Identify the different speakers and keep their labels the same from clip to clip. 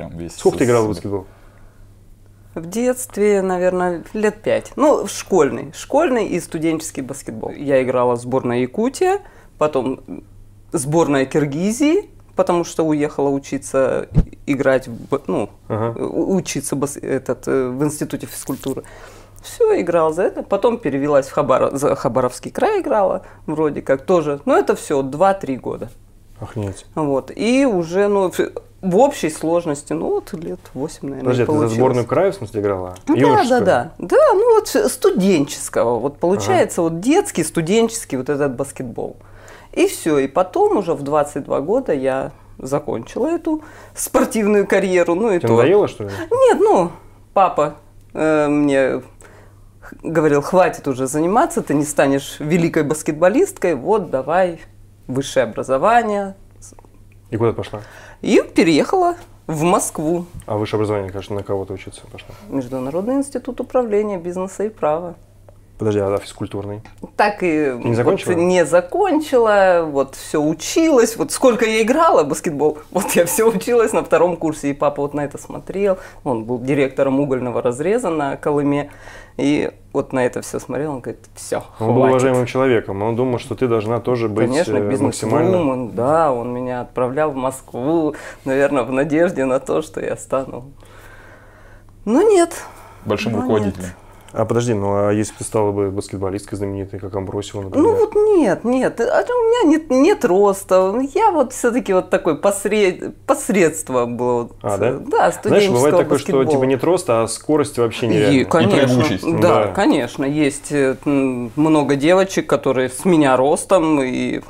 Speaker 1: прям весь.
Speaker 2: Сколько ты играл в баскетбол?
Speaker 3: В детстве, наверное, лет пять. Ну, школьный. Школьный и студенческий баскетбол. Я играла в сборной Якутия, потом сборная Киргизии, потому что уехала учиться играть, в, ну,
Speaker 2: Ага.
Speaker 3: учиться бас- этот, э, в институте физкультуры. Все, играла за это. Потом перевелась в Хабаров, за Хабаровский край играла, вроде как тоже. Но это все 2-3 года.
Speaker 2: Охренеть.
Speaker 3: Вот. И уже, ну, в- общей сложности, ну, вот лет 8, наверное,
Speaker 2: Подожди, а ты за
Speaker 3: получилось.
Speaker 2: сборную края, в смысле, играла?
Speaker 3: Ну, Да,
Speaker 2: Юношескую?
Speaker 3: да, да. Да, ну вот студенческого. Вот получается вот детский, студенческий вот этот баскетбол. И все. И потом уже в 22 года я закончила эту спортивную карьеру. Ну и
Speaker 2: Тебе
Speaker 3: то.
Speaker 2: надоело, что ли?
Speaker 3: Нет, ну, папа э, мне говорил, хватит уже заниматься, ты не станешь великой баскетболисткой, вот давай высшее образование.
Speaker 2: И куда пошла?
Speaker 3: И переехала в Москву,
Speaker 2: А высшее образование, конечно, на кого ты учиться пошла?
Speaker 3: Международный институт управления бизнеса и права.
Speaker 2: Подожди, а физкультурный?
Speaker 3: Так и
Speaker 2: Не закончила?
Speaker 3: вот не закончила, вот все училась, вот сколько я играла в баскетбол, вот я все училась на втором курсе, и папа вот на это смотрел, он был директором угольного разреза на Колыме, и вот на это все смотрел, он говорит, все,
Speaker 2: Он был уважаемым человеком, он думал, что ты должна тоже быть
Speaker 3: Конечно,
Speaker 2: э, максимально...
Speaker 3: бизнес-вумен, да, он меня отправлял в Москву, наверное, в надежде на то, что я стану. Но нет.
Speaker 1: Большим
Speaker 3: Ну,
Speaker 1: руководителем.
Speaker 3: нет.
Speaker 2: А подожди, ну а если бы ты стала бы баскетболисткой знаменитой, как Амбросиева, например?
Speaker 3: Ну вот нет, нет, а у меня нет, нет роста. Я вот все-таки вот такой посред... посредство было. вот,
Speaker 2: А, да?
Speaker 3: Да,
Speaker 2: Знаешь, бывает такое, что
Speaker 3: баскетбола.
Speaker 2: типа нет роста, а скорость вообще
Speaker 3: И,
Speaker 2: нереальная.
Speaker 3: конечно,
Speaker 1: прыгучесть.
Speaker 3: да,
Speaker 2: Да.
Speaker 3: конечно, есть э, много девочек, которые с меня ростом и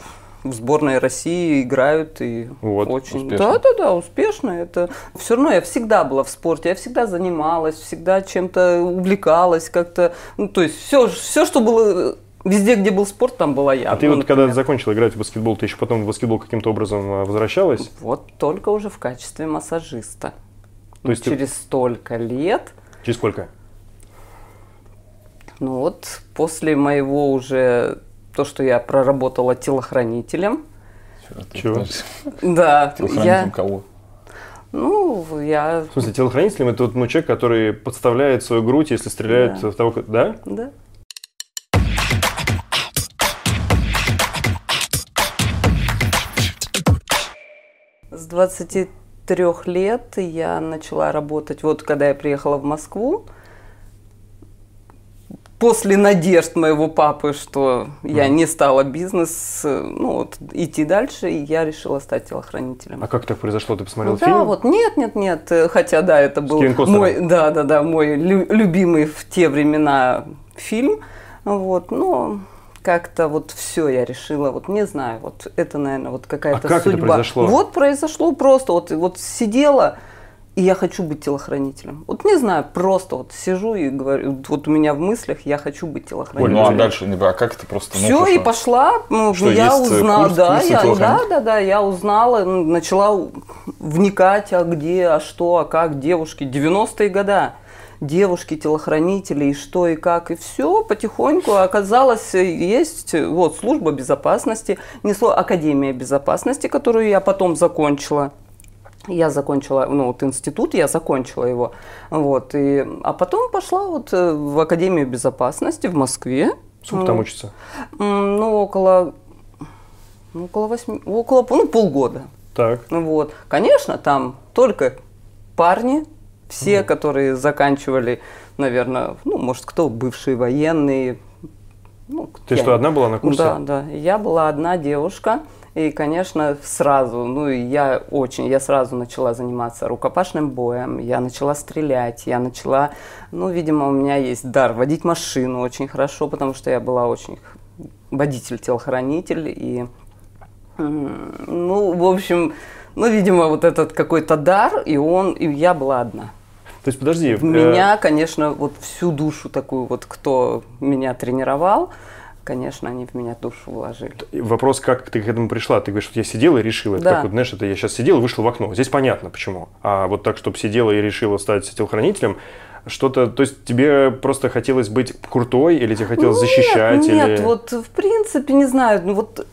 Speaker 3: в сборной России играют и
Speaker 2: Вот,
Speaker 3: очень,
Speaker 1: успешно.
Speaker 3: да, да, да, успешно. Это все равно я всегда была в спорте, я всегда занималась, всегда чем-то увлекалась, как-то, ну то есть все, все, что было везде, где был спорт, там была я.
Speaker 2: А ты
Speaker 3: Ну,
Speaker 2: вот когда
Speaker 3: например.
Speaker 2: закончила играть в баскетбол, ты еще потом в баскетбол каким-то образом а, возвращалась?
Speaker 3: Вот только уже в качестве массажиста.
Speaker 2: То есть ты-
Speaker 3: через столько лет.
Speaker 2: Через сколько?
Speaker 3: Ну вот после моего уже то, что я проработала телохранителем,
Speaker 2: Чего?
Speaker 3: да,
Speaker 1: Телохранителем
Speaker 3: я,
Speaker 1: кого?
Speaker 3: ну, я,
Speaker 2: В смысле, телохранителем это вот ну, человек, который подставляет свою грудь, если стреляют
Speaker 3: Да.
Speaker 2: в того, да?
Speaker 3: да. С 23 лет я начала работать, вот когда я приехала в Москву, после надежд моего папы, что я не стала бизнес, э, ну вот идти дальше, и я решила стать телохранителем.
Speaker 2: А как так произошло? Ты посмотрел
Speaker 3: Ну да,
Speaker 2: фильм?
Speaker 3: вот нет, нет, нет. э, Хотя да, это был мой, да, да, да, мой лю- любимый в те времена фильм. Вот, но как-то вот все я решила, вот не знаю, вот это, наверное, вот какая-то
Speaker 2: А как это
Speaker 3: судьба.
Speaker 2: произошло?
Speaker 3: Вот произошло просто, вот, вот сидела, и я хочу быть телохранителем. Вот не знаю, просто вот сижу и говорю, вот у меня в мыслях я хочу быть
Speaker 1: Оль,
Speaker 3: телохранителем.
Speaker 1: ну а дальше, не- а как это просто? ну,
Speaker 3: Все, и
Speaker 1: хорошо.
Speaker 3: пошла. Ну,
Speaker 1: Что,
Speaker 3: я
Speaker 1: э,
Speaker 3: узнала,
Speaker 1: курс-
Speaker 3: да, я, да, да, да, я узнала, ну, начала вникать, а где, а что, а как девушки. 90-е года. Девушки, телохранители, и что, и как, и все потихоньку оказалось, э, есть вот служба безопасности, несло Академия безопасности, которую я потом закончила. Я закончила, ну вот институт, я закончила его, вот, и, а потом пошла вот э, в Академию безопасности в Москве.
Speaker 2: Сколько там учится?
Speaker 3: Ну, около, ну, около восьми, около, ну, полгода.
Speaker 2: Так.
Speaker 3: Ну, Вот. Конечно, там только парни, все, которые заканчивали, наверное, ну, может, кто бывшие военные. Ну,
Speaker 2: Ты
Speaker 3: я
Speaker 2: что, одна была на курсе?
Speaker 3: Да, да. Я была одна девушка. И, конечно, сразу, ну, я очень, я сразу начала заниматься рукопашным боем, я начала стрелять, я начала, ну, видимо, у меня есть дар водить машину очень хорошо, потому что я была очень водитель-телохранитель, и, ну, в общем, ну, видимо, вот этот какой-то дар, и он, и я была одна.
Speaker 2: То есть, подожди.
Speaker 3: В
Speaker 2: э,
Speaker 3: меня, конечно, вот всю душу такую вот, кто меня тренировал, конечно, они в меня душу вложили.
Speaker 2: Вопрос, как ты к этому пришла? Ты говоришь, что я сидела и решила. Это
Speaker 3: Да.
Speaker 2: как вот, знаешь, это я сейчас сидела и вышла в окно. Здесь понятно, почему. А вот так, чтобы сидела и решила стать телохранителем, что-то, то есть тебе просто хотелось быть крутой или тебе хотелось защищать?
Speaker 3: Нет,
Speaker 2: или...
Speaker 3: вот в принципе, не знаю, ну вот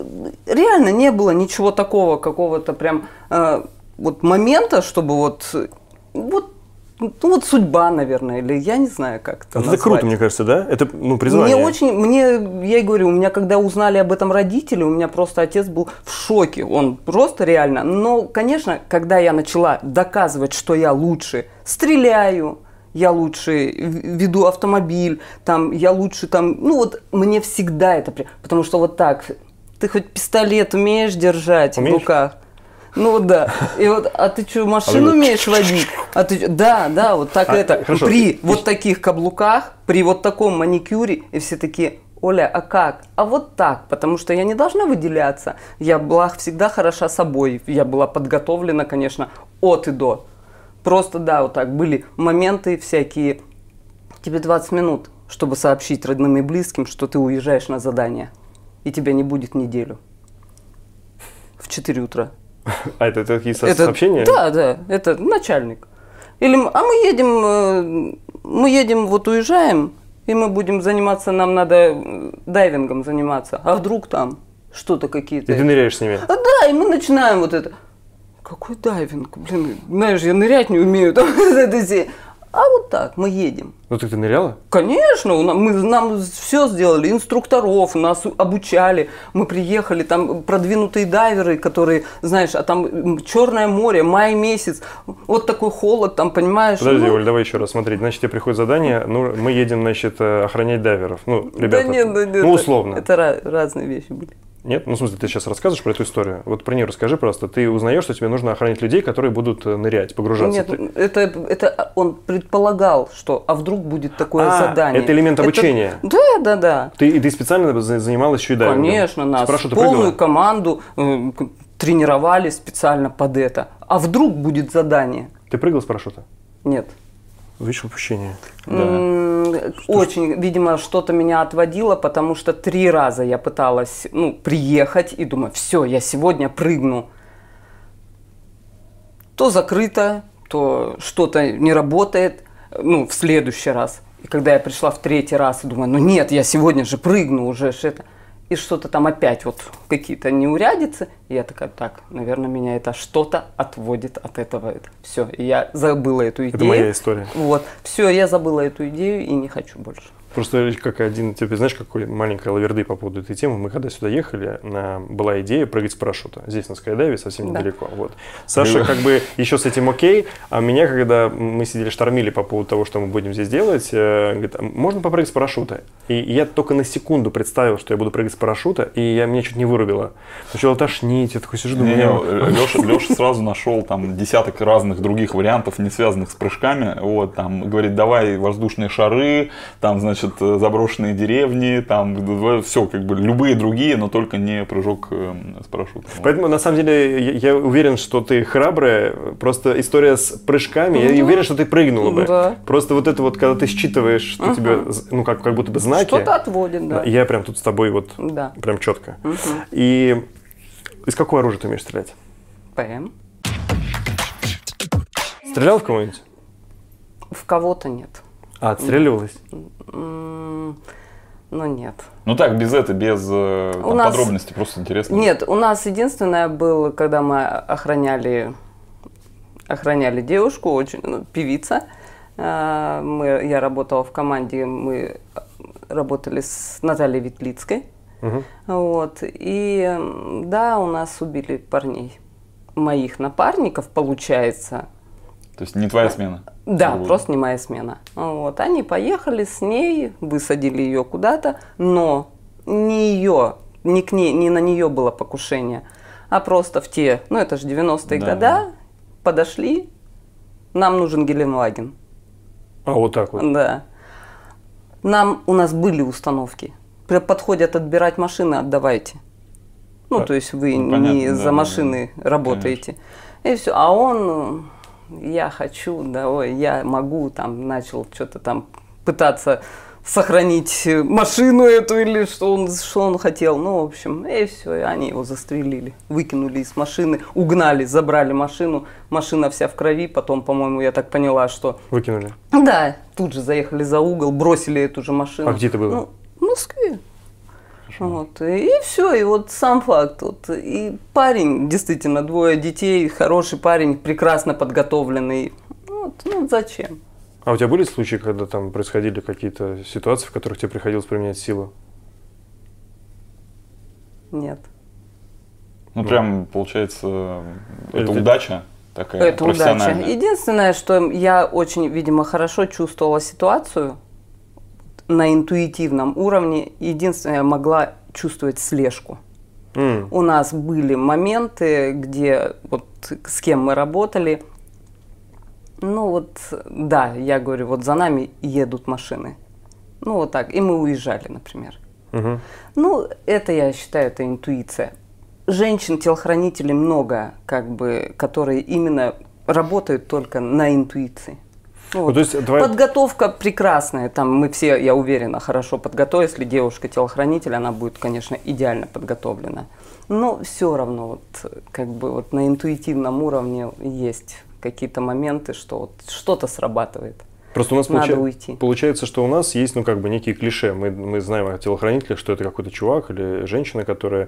Speaker 3: реально не было ничего такого, какого-то прям э, вот момента, чтобы вот Вот, ну, вот судьба, наверное, или я не знаю, как это
Speaker 2: Это
Speaker 3: назвать.
Speaker 2: круто, мне кажется, да? Это, ну, призвание.
Speaker 3: Мне очень, мне, я и говорю, у меня когда узнали об этом родители, у меня просто отец был в шоке, он просто реально. Но, конечно, когда я начала доказывать, что я лучше стреляю, я лучше веду автомобиль, там, я лучше там, ну вот мне всегда это, потому что вот так, ты хоть пистолет умеешь держать
Speaker 2: Умеешь?
Speaker 3: в руках? Ну вот да. И вот, а ты что, машину
Speaker 1: вот
Speaker 3: умеешь водить? А ты да, да, вот так
Speaker 2: А,
Speaker 3: это. При вот таких каблуках, при вот таком маникюре, и все такие, Оля, а как? А вот так, потому что я не должна выделяться. Я была всегда хороша собой. Я была подготовлена, конечно, от и до. Просто, да, вот так были моменты всякие. Тебе 20 минут, чтобы сообщить родным и близким, что ты уезжаешь на задание. И тебя не будет неделю. В 4 утра.
Speaker 2: А это такие
Speaker 3: Это-
Speaker 2: сообщения?
Speaker 3: Да, да, это начальник. Или, а мы едем, э, мы едем, вот уезжаем, и мы будем заниматься, нам надо э, дайвингом заниматься. А вдруг там что-то какие-то...
Speaker 2: И ты ныряешь с ними?
Speaker 3: А, да, и мы начинаем вот это. Какой дайвинг? Блин, знаешь, я нырять не умею. Там. А вот так, мы едем.
Speaker 2: Ну, так ты ныряла?
Speaker 3: Конечно, у мы, нам все сделали, инструкторов, нас обучали. Мы приехали, там продвинутые дайверы, которые, знаешь, а там Черное море, май месяц, вот такой холод, там, понимаешь?
Speaker 2: Подожди,
Speaker 3: ну,
Speaker 2: Оль, давай еще раз смотреть. Значит, тебе приходит задание, ну, мы едем, значит, э, охранять дайверов. Ну, ребята,
Speaker 3: да нет, да нет,
Speaker 2: ну,
Speaker 3: это-
Speaker 2: условно.
Speaker 3: Это, ра- разные вещи были.
Speaker 2: Нет? Ну, в смысле, ты сейчас рассказываешь про эту историю. Вот про нее расскажи просто. Ты узнаешь, что тебе нужно охранять людей, которые будут э, нырять, погружаться.
Speaker 3: Нет,
Speaker 2: Ты-
Speaker 3: это, это он предполагал, что, а вдруг будет такое
Speaker 2: А,
Speaker 3: задание.
Speaker 2: это элемент обучения.
Speaker 3: Да, да, да.
Speaker 2: Ты, ты специально за- занималась еще и дайвингом?
Speaker 3: Конечно, нас
Speaker 2: Спрошу, ты
Speaker 3: полную команду э, тренировали специально под это. А вдруг будет задание?
Speaker 2: Ты прыгал с парашюта?
Speaker 3: Нет.
Speaker 2: Видишь упущение.
Speaker 3: М, Очень, видимо, что-то меня отводило, потому что три раза я пыталась ну, приехать и думаю, все, я сегодня прыгну. То закрыто, то что-то не работает, ну, в следующий раз. И когда я пришла в третий раз и думаю, ну нет, я сегодня же прыгну уже это. И что-то там опять вот какие-то неурядицы. И я такая, так, наверное, меня это что-то отводит от этого. Все, и я забыла эту идею.
Speaker 2: Это моя история.
Speaker 3: Вот, все, я забыла эту идею и не хочу больше.
Speaker 2: Просто как один, ты знаешь, какой маленькая лаверды по поводу этой темы. Мы когда сюда ехали, на, была идея прыгать с парашюта. Здесь на скайдайве совсем
Speaker 3: Да.
Speaker 2: недалеко. Вот. Саша как бы еще с этим окей, а меня, когда мы сидели штормили по поводу того, что мы будем здесь делать, э, говорит, «А можно попрыгать с парашюта? И я только на секунду представил, что я буду прыгать с парашюта, и я, меня чуть не вырубило. Начало тошнить, я такой сижу, думаю,
Speaker 1: Леша, Леша сразу нашел там десяток разных других вариантов, не связанных с прыжками. Вот, там, говорит, давай воздушные шары, там, значит, э, заброшенные деревни, там, все, как бы, любые другие, но только не прыжок э, с парашютом.
Speaker 2: Поэтому, на самом деле, я, я уверен, что ты храбрая. Просто история с прыжками, я уверен, что ты прыгнула бы.
Speaker 3: Да.
Speaker 2: Просто вот это вот, когда ты считываешь, что тебе, ну, как, как будто бы знаки.
Speaker 3: Что-то отводит, да.
Speaker 2: Я прям тут с тобой вот
Speaker 3: Да.
Speaker 2: прям четко. И из какого оружия ты умеешь стрелять?
Speaker 3: ПМ.
Speaker 2: Стрелял в кого-нибудь?
Speaker 3: В кого-то нет.
Speaker 2: А, отстреливалась?
Speaker 3: Ну нет.
Speaker 1: Ну так, без этого, без э, там,
Speaker 3: нас-
Speaker 1: подробностей, просто интересно.
Speaker 3: Нет, у нас единственное было, когда мы охраняли, охраняли девушку, очень, ну, певица. А, Мы, я работала в команде, мы работали с Натальей Ветлицкой.
Speaker 2: Мгм.
Speaker 3: Вот. И да, у нас убили парней. Моих напарников, получается.
Speaker 1: То есть не твоя смена.
Speaker 3: Да,
Speaker 1: Грубо.
Speaker 3: просто не моя смена. Вот. Они поехали с ней, высадили ее куда-то, но не ее, не к ней, не на нее было покушение, а просто в те, ну это же 90-е
Speaker 1: Да,
Speaker 3: года,
Speaker 1: да.
Speaker 3: подошли, нам нужен Гелендваген.
Speaker 2: А, вот так вот.
Speaker 3: Да. Нам, у нас были установки. Подходят отбирать машины, отдавайте. Ну,
Speaker 2: А,
Speaker 3: то есть вы
Speaker 1: ну, понятно,
Speaker 3: не
Speaker 1: да,
Speaker 3: за
Speaker 1: да,
Speaker 3: машины работаете. И все. А он, я хочу, да, ой, я могу, там, начал что-то там пытаться сохранить машину эту или что он, что он хотел. Ну, в общем, и все, и они его застрелили. Выкинули из машины, угнали, забрали машину. Машина вся в крови. Потом, по-моему, я так поняла, что
Speaker 2: Выкинули.
Speaker 3: да, тут же заехали за угол, бросили эту же машину.
Speaker 2: А где это было?
Speaker 3: Ну, в Москве. Вот, и все, и вот сам факт. Вот, и парень, действительно, двое детей, хороший парень, прекрасно подготовленный. Ну, Вот, ну зачем?
Speaker 2: А у тебя были случаи, когда там происходили какие-то ситуации, в которых тебе приходилось применять силу?
Speaker 3: Нет.
Speaker 1: Ну, прям, получается, это,
Speaker 2: Это-
Speaker 1: удача такая
Speaker 3: Это удача.
Speaker 1: профессиональная.
Speaker 3: Единственное, что я очень, видимо, хорошо чувствовала ситуацию на интуитивном уровне. Единственное, я могла чувствовать слежку.
Speaker 2: М,
Speaker 3: У нас были моменты, где вот с кем мы работали, ну вот, да, я говорю, вот за нами едут машины. Ну вот так, и мы уезжали, например.
Speaker 2: мгм.
Speaker 3: Ну, это, я считаю, это интуиция. Женщин-телохранителей много, как бы, которые именно работают только на интуиции. Ну,
Speaker 2: Ну,
Speaker 3: вот.
Speaker 2: то есть твоя-
Speaker 3: Подготовка прекрасная. Там мы все, я уверена, хорошо подготовились. Если девушка телохранитель, она будет, конечно, идеально подготовлена. Но все равно, вот, как бы вот на интуитивном уровне есть какие-то моменты, что вот что-то срабатывает.
Speaker 2: Просто у нас
Speaker 3: Надо
Speaker 2: получа-
Speaker 3: уйти.
Speaker 2: получается, что у нас есть, ну, как бы некие клише. Мы, мы знаем о телохранителях, что это какой-то чувак или женщина, которая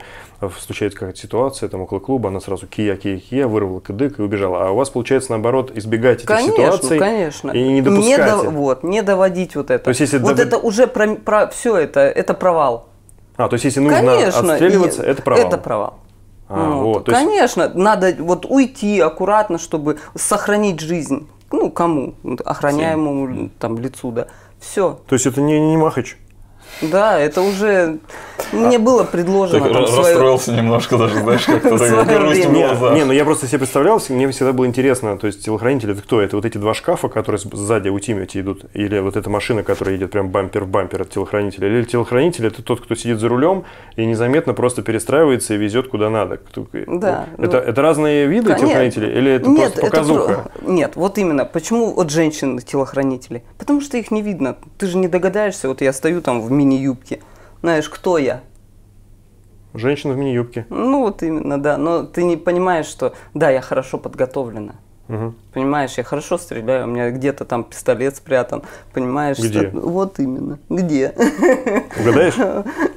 Speaker 2: случается какая-то ситуация, там, около клуба, она сразу кия, кия, кия, вырвала кадык и убежала. А у вас, получается, наоборот, избегать этих
Speaker 3: Конечно,
Speaker 2: ситуаций
Speaker 3: конечно.
Speaker 2: и не допускать.
Speaker 3: до-
Speaker 2: их.
Speaker 3: вот, не доводить вот это.
Speaker 2: То есть, если
Speaker 3: вот
Speaker 2: дово-
Speaker 3: это уже про, про все это, это провал.
Speaker 2: А, то есть, если нужно
Speaker 3: Конечно.
Speaker 2: отстреливаться,
Speaker 3: и-
Speaker 2: это провал.
Speaker 3: Это провал.
Speaker 2: А,
Speaker 3: Вот.
Speaker 2: вот, есть-
Speaker 3: Конечно, надо вот уйти аккуратно, чтобы сохранить жизнь. Ну, кому? Охраняемому там лицу, да. Все.
Speaker 2: То есть, это не, не махач.
Speaker 3: Да, это уже мне было предложено
Speaker 1: Так
Speaker 3: там
Speaker 1: ра-
Speaker 3: свое-
Speaker 1: расстроился немножко даже, знаешь, как-то грусть в глазах.
Speaker 2: Не, ну я просто себе представлял, мне всегда было интересно, то есть телохранители это кто? Это вот эти два шкафа, которые сзади у Тимати идут, или вот эта машина, которая едет прям бампер в бампер от телохранителя, или телохранитель это тот, кто сидит за рулем и незаметно просто перестраивается и везет куда надо. Кто-
Speaker 3: Да,
Speaker 2: Это,
Speaker 3: ну.
Speaker 2: это разные виды
Speaker 3: Конечно.
Speaker 2: телохранителей, или это
Speaker 3: Нет,
Speaker 2: просто показуха?
Speaker 3: про- Нет, вот именно. Почему вот женщины телохранители? Потому что их не видно. Ты же не догадаешься. Вот я стою там в мини-юбке. Знаешь, кто я?
Speaker 2: Женщина в мини-юбке.
Speaker 3: Ну вот именно, да. Но ты не понимаешь, что да, я хорошо подготовлена.
Speaker 2: Мгм.
Speaker 3: Понимаешь, я хорошо стреляю, у меня где-то там пистолет спрятан. Понимаешь,
Speaker 2: Где?
Speaker 3: что вот именно. Где?
Speaker 2: Угадаешь?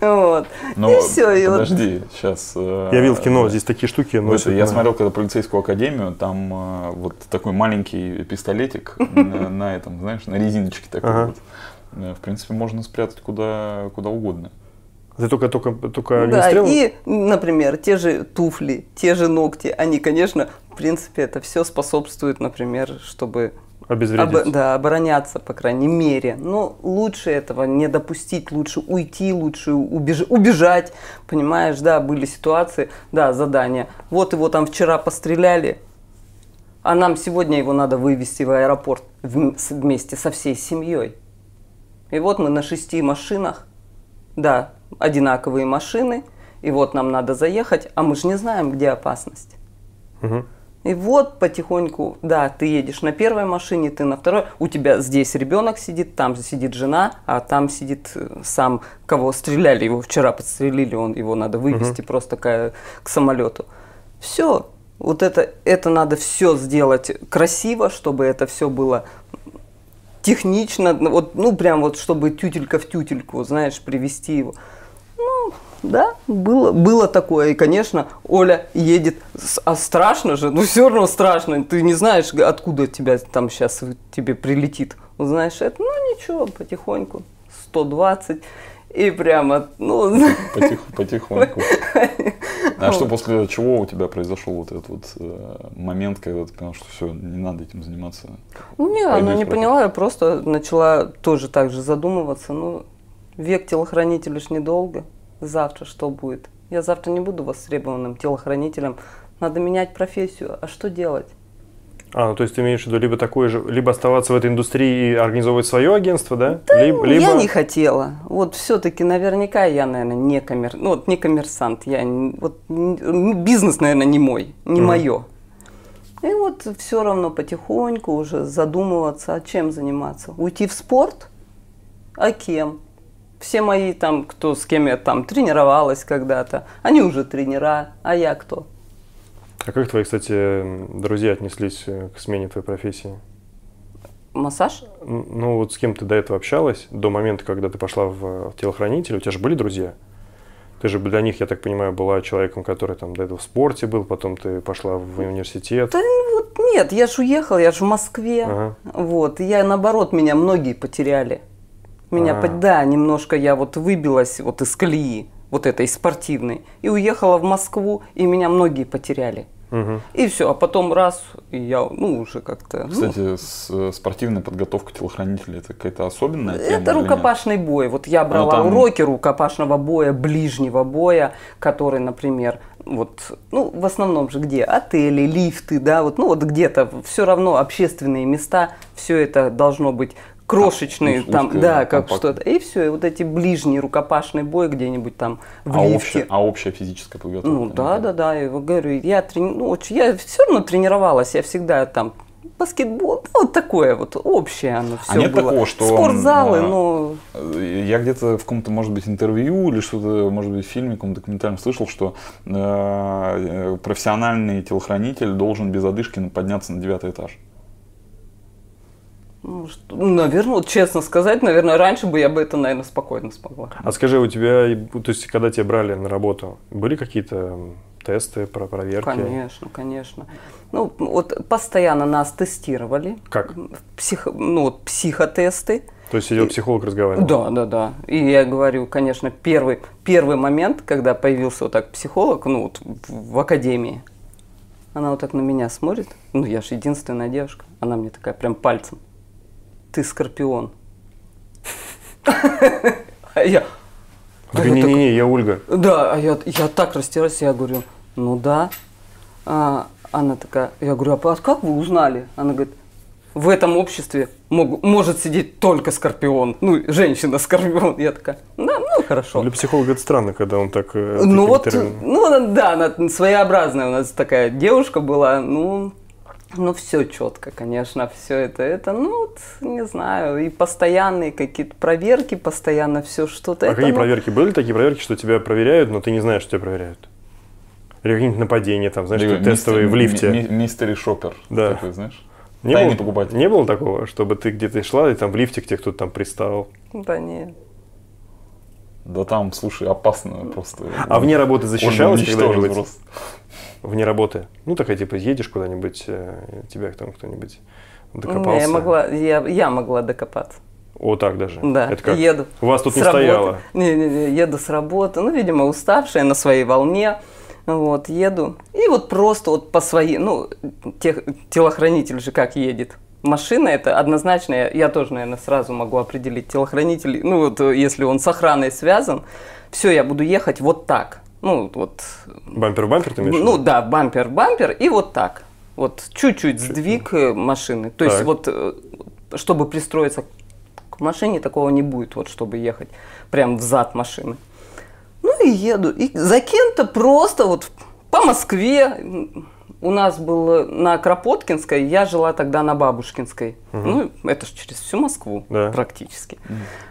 Speaker 3: Вот.
Speaker 1: Но
Speaker 3: И все. И вот
Speaker 1: Ну, подожди, сейчас...
Speaker 2: Я видел в кино, здесь такие штуки. но
Speaker 1: Слушай,
Speaker 2: это-
Speaker 1: я смотрел когда полицейскую академию, там э, вот такой маленький пистолетик на, этом, знаешь, на резиночке такой вот. Э, В принципе, можно спрятать куда, куда угодно.
Speaker 2: Ты только, только, только
Speaker 3: Да,
Speaker 2: огнестрел?
Speaker 3: и, например, те же туфли, те же ногти, они, конечно, в принципе, это все способствует, например, чтобы
Speaker 2: обезвредить.
Speaker 3: обо- да, обороняться, по крайней мере. Но лучше этого не допустить, лучше уйти, лучше убеж- убежать. Понимаешь, да, были ситуации, да, задания. Вот его там вчера постреляли, а нам сегодня его надо вывести в аэропорт вместе со всей семьей. И вот мы на шести машинах, да, одинаковые машины, и вот нам надо заехать, а мы же не знаем, где опасность.
Speaker 2: Мгм.
Speaker 3: И вот потихоньку, да, ты едешь на первой машине, ты на второй, у тебя здесь ребенок сидит, там сидит жена, а там сидит э, сам, кого стреляли, его вчера подстрелили, он, его надо вывести просто к, к самолету. Все, вот это, это надо все сделать красиво, чтобы это все было технично, ну, вот, ну прям вот, чтобы тютелька в тютельку, знаешь, привести его. Ну, да, было, было такое. И, конечно, Оля едет, а страшно же, ну все равно страшно. Ты не знаешь, откуда тебя там сейчас тебе прилетит. Знаешь, это, ну ничего, потихоньку, 120. И прямо, ну,
Speaker 1: Потих- потихоньку. А что после чего у тебя произошел вот этот вот э, момент, когда ты понял, что все, не надо этим заниматься?
Speaker 3: Не,
Speaker 1: Пойду
Speaker 3: она не поняла, я просто начала тоже так же задумываться. Ну, век телохранителя ж недолго. Завтра что будет? Я завтра не буду востребованным телохранителем. Надо менять профессию. А что делать?
Speaker 2: А, ну, то есть ты имеешь в виду либо такое же, либо оставаться в этой индустрии и организовывать свое агентство, да? либо, либо...
Speaker 3: Я не хотела. Вот все-таки наверняка я, наверное, не коммер... ну, вот не коммерсант. Я вот ну, бизнес, наверное, не мой, не
Speaker 2: Мгм.
Speaker 3: мое. И вот все равно потихоньку уже задумываться, а чем заниматься. Уйти в спорт? А кем? Все мои там, кто с кем я там тренировалась когда-то, они уже тренера, а я кто?
Speaker 2: А как твои, кстати, друзья отнеслись э, к смене твоей профессии?
Speaker 3: Массаж?
Speaker 2: Ну, вот с кем ты до этого общалась, до момента, когда ты пошла в, в телохранитель, у тебя же были друзья? Ты же для них, я так понимаю, была человеком, который там до этого в спорте был, потом ты пошла в университет.
Speaker 3: Да, ну, вот нет, я же уехала, я же в Москве.
Speaker 2: Ага.
Speaker 3: Вот, и я наоборот, меня многие потеряли. Меня,
Speaker 2: А.
Speaker 3: по- да, немножко я вот выбилась вот из колеи, вот этой спортивной, и уехала в Москву, и меня многие потеряли.
Speaker 2: Мгм.
Speaker 3: И все, а потом раз, и я, ну, уже как-то... ну,
Speaker 1: Кстати, с- э, спортивная подготовка телохранителей это какая-то особенная тема?
Speaker 3: Это рукопашный бой. Вот я брала
Speaker 1: там-
Speaker 3: уроки рукопашного боя, ближнего боя, который, например, вот, ну, в основном же где? Отели, лифты, да, вот, ну, вот где-то все равно общественные места, все это должно быть крошечные,
Speaker 1: уз-
Speaker 3: там,
Speaker 1: узкое,
Speaker 3: да, как что-то. И все, и вот эти ближний рукопашный бой где-нибудь там в
Speaker 1: А
Speaker 3: лифте.
Speaker 1: общая, а общая физическая подготовка?
Speaker 3: Ну да, да, да, я говорю, я, трени... ну, очень- я все равно тренировалась, я всегда там баскетбол, ну, вот такое вот общее оно все
Speaker 1: А нет
Speaker 3: было.
Speaker 1: такого, что,
Speaker 3: Спортзалы,
Speaker 1: а,
Speaker 3: ну,
Speaker 1: Э, Я где-то в каком-то, может быть, интервью или что-то, может быть, в фильме, каком-то документальном слышал, что э, э, профессиональный телохранитель должен без одышки подняться на девятый этаж.
Speaker 3: Ну, ну, наверное, вот честно сказать, наверное, раньше бы я бы это, наверное, спокойно смогла.
Speaker 2: А скажи, у тебя, то есть, когда тебя брали на работу, были какие-то тесты, про проверки?
Speaker 3: Конечно, конечно. Ну, вот постоянно нас тестировали.
Speaker 2: Как?
Speaker 3: Психо, ну, вот психотесты.
Speaker 2: То есть сидел психолог, разговаривал?
Speaker 3: Да, да, да. И я говорю, конечно, первый, первый момент, когда появился вот так психолог, ну, вот в, в академии, она вот так на меня смотрит. Ну, я же единственная девушка. Она мне такая прям пальцем. Ты скорпион. А я...
Speaker 2: не-не-не, я Ольга.
Speaker 3: Да, а я, я так растерялась, я говорю, ну да. А, она такая, я говорю, а как вы узнали? Она говорит, в этом обществе мог- может сидеть только скорпион. Ну, женщина-скорпион. Я такая, да, ну хорошо.
Speaker 2: Для психолога это странно, когда он так... э,
Speaker 3: Ну вот, ну да, она своеобразная у нас такая девушка была, ну, ну все четко, конечно, все это, это, ну, вот, не знаю, и постоянные какие-то проверки, постоянно все что-то.
Speaker 2: А
Speaker 3: это,
Speaker 2: какие
Speaker 3: ну,
Speaker 2: проверки? Были такие проверки, что тебя проверяют, но ты не знаешь, что тебя проверяют? Или какие-нибудь нападения, там, знаешь, что тестовые в
Speaker 1: мистер-
Speaker 2: лифте?
Speaker 1: ми- ми- Мистери шопер.
Speaker 2: Да.
Speaker 1: Такой, знаешь?
Speaker 2: Не
Speaker 1: Тайный
Speaker 2: было,
Speaker 1: покупатель.
Speaker 2: не было такого, чтобы ты где-то шла, и там в лифте к тебе кто-то там пристал?
Speaker 3: Да нет.
Speaker 1: Да там, слушай, опасно просто.
Speaker 2: А вне работы защищалась когда-нибудь? Вне работы? Ну, такая, типа, едешь куда-нибудь, э, тебя там кто-нибудь
Speaker 3: Не,
Speaker 2: докопался?
Speaker 3: Я могла, я, я могла докопаться.
Speaker 2: О, так даже?
Speaker 3: Да,
Speaker 2: Это как?
Speaker 3: еду.
Speaker 2: У вас тут
Speaker 3: с
Speaker 2: не
Speaker 3: работы.
Speaker 2: стояло?
Speaker 3: Не-не-не, еду с работы, ну, видимо, уставшая на своей волне, вот, еду. И вот просто вот по своей, ну, тех, телохранитель же как едет. Машина это однозначно, я, я тоже, наверное, сразу могу определить телохранитель, ну, вот, э, если он с охраной связан, все, я буду ехать вот так. Ну, вот,
Speaker 2: Бампер в бампер ты имеешь?
Speaker 3: ну да, бампер в бампер и вот так. Вот чуть-чуть сдвиг э, машины. То есть
Speaker 2: Так.
Speaker 3: вот, э, чтобы пристроиться к машине, такого не будет, вот чтобы ехать прям в зад машины. Ну и еду. И за кем-то просто вот по Москве. У нас был на Кропоткинской, я жила тогда на Бабушкинской. Ну, это же через всю Москву
Speaker 2: Да.
Speaker 3: практически.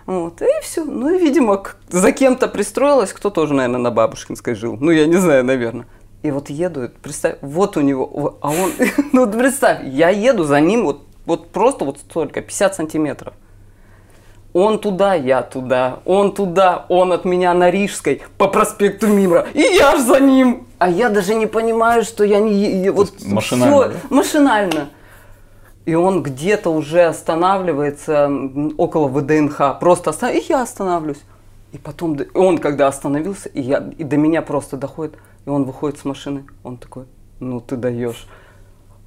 Speaker 3: Вот, и все. Ну и, видимо, за кем-то пристроилась, кто тоже, наверное, на Бабушкинской жил. Ну, я не знаю, наверное. И вот еду, представь, вот у него, а он, ну вот представь, я еду за ним вот, вот просто вот столько, 50 сантиметров. Он туда, я туда, он туда, он от меня на Рижской по проспекту Мира, и я ж за ним. А я даже не понимаю, что я не... Вот
Speaker 1: машинально,
Speaker 3: всё-
Speaker 1: да?
Speaker 3: машинально. И он где-то уже останавливается около ВДНХ. Просто останов... И я останавливаюсь. И потом д- он, когда остановился, и, я... и до меня просто доходит, и он выходит с машины. Он такой, ну ты даешь.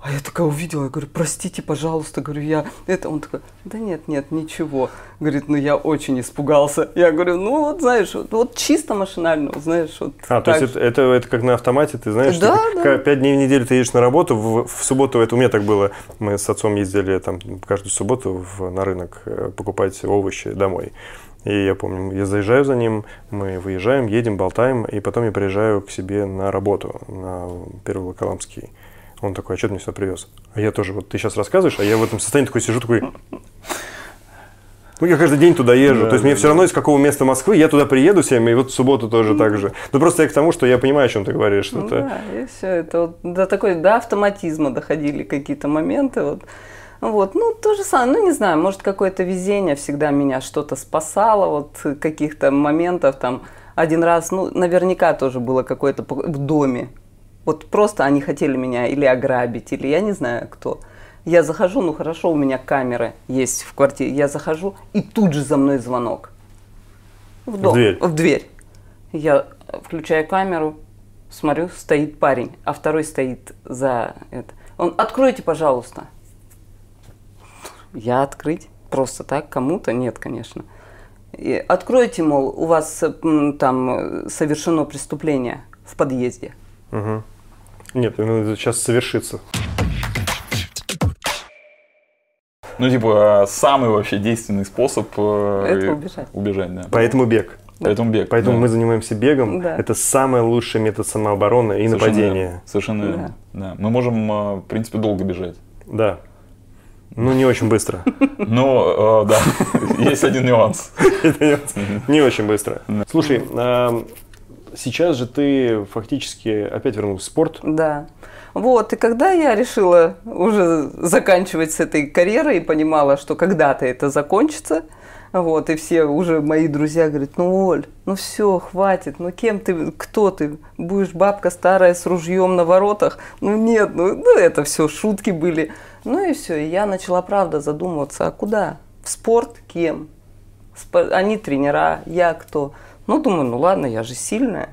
Speaker 3: А я такая увидела, я говорю, простите, пожалуйста, говорю, я это, он такой, да нет, нет, ничего. Говорит, ну я очень испугался. Я говорю, ну вот знаешь, вот, вот чисто машинально, вот, знаешь, вот.
Speaker 2: А, то
Speaker 3: так
Speaker 2: есть
Speaker 3: же».
Speaker 2: это, это, это как на автомате, ты знаешь,
Speaker 3: Да,
Speaker 2: что
Speaker 3: да.
Speaker 2: к- пять дней в неделю ты едешь на работу, в, в субботу, это у меня так было, мы с отцом ездили там каждую субботу в- на рынок э, покупать овощи домой. И я помню, я заезжаю за ним, мы выезжаем, едем, болтаем, и потом я приезжаю к себе на работу, на Первый Волоколамский. Он такой, а что ты мне сюда привез? А я тоже, вот ты сейчас рассказываешь, а я в этом состоянии такой сижу, такой, ну, я каждый день туда езжу.
Speaker 1: Да,
Speaker 2: То есть мне
Speaker 1: да,
Speaker 2: все равно из какого места Москвы, я туда приеду всем, и вот в субботу тоже так же. Ну, просто я к тому, что я понимаю, о чем ты говоришь. Что
Speaker 3: Ну
Speaker 2: это...
Speaker 3: да, и все это вот до такой, до автоматизма доходили какие-то моменты. Вот. Вот, ну, то же самое, ну, не знаю, может, какое-то везение всегда меня что-то спасало, вот, каких-то моментов там. Один раз, ну, наверняка тоже было какое-то в доме. Вот просто они хотели меня или ограбить, или я не знаю кто. Я захожу, ну хорошо, у меня камеры есть в квартире. Я захожу, и тут же за мной звонок. В, дом,
Speaker 2: В дверь?
Speaker 3: В дверь. Я включаю камеру, смотрю, стоит парень, а второй стоит за это. Он, откройте, пожалуйста. Я открыть? Просто так кому-то? Нет, конечно. И откройте, мол, у вас там э, совершено преступление в подъезде.
Speaker 2: Мгм. Нет, ну, это сейчас совершится.
Speaker 1: Ну, типа, самый вообще действенный способ э,
Speaker 3: Это убежать.
Speaker 1: Убежать, да.
Speaker 2: Поэтому бег.
Speaker 1: Поэтому бег.
Speaker 2: Поэтому
Speaker 1: да.
Speaker 2: мы занимаемся бегом.
Speaker 3: Да.
Speaker 2: Это самый лучший метод самообороны и
Speaker 1: Совершенно
Speaker 2: нападения.
Speaker 1: верно. Совершенно верно. Да. Мы можем, э, в принципе, долго бежать.
Speaker 2: Да. Ну, не очень быстро.
Speaker 1: Но, э, да, есть один нюанс.
Speaker 2: Это не очень быстро. Слушай, а, сейчас же ты фактически опять вернулся в спорт.
Speaker 3: Да. Вот, и когда я решила уже заканчивать с этой карьерой и понимала, что когда-то это закончится, вот, и все уже мои друзья говорят, ну, Оль, ну все, хватит, ну кем ты, кто ты, будешь бабка старая с ружьем на воротах? Ну нет, ну, ну это все шутки были. Ну и все, и я начала, правда, задумываться, а куда? В спорт кем? Спо- Они тренера, я кто? Ну, думаю, ну ладно, я же сильная.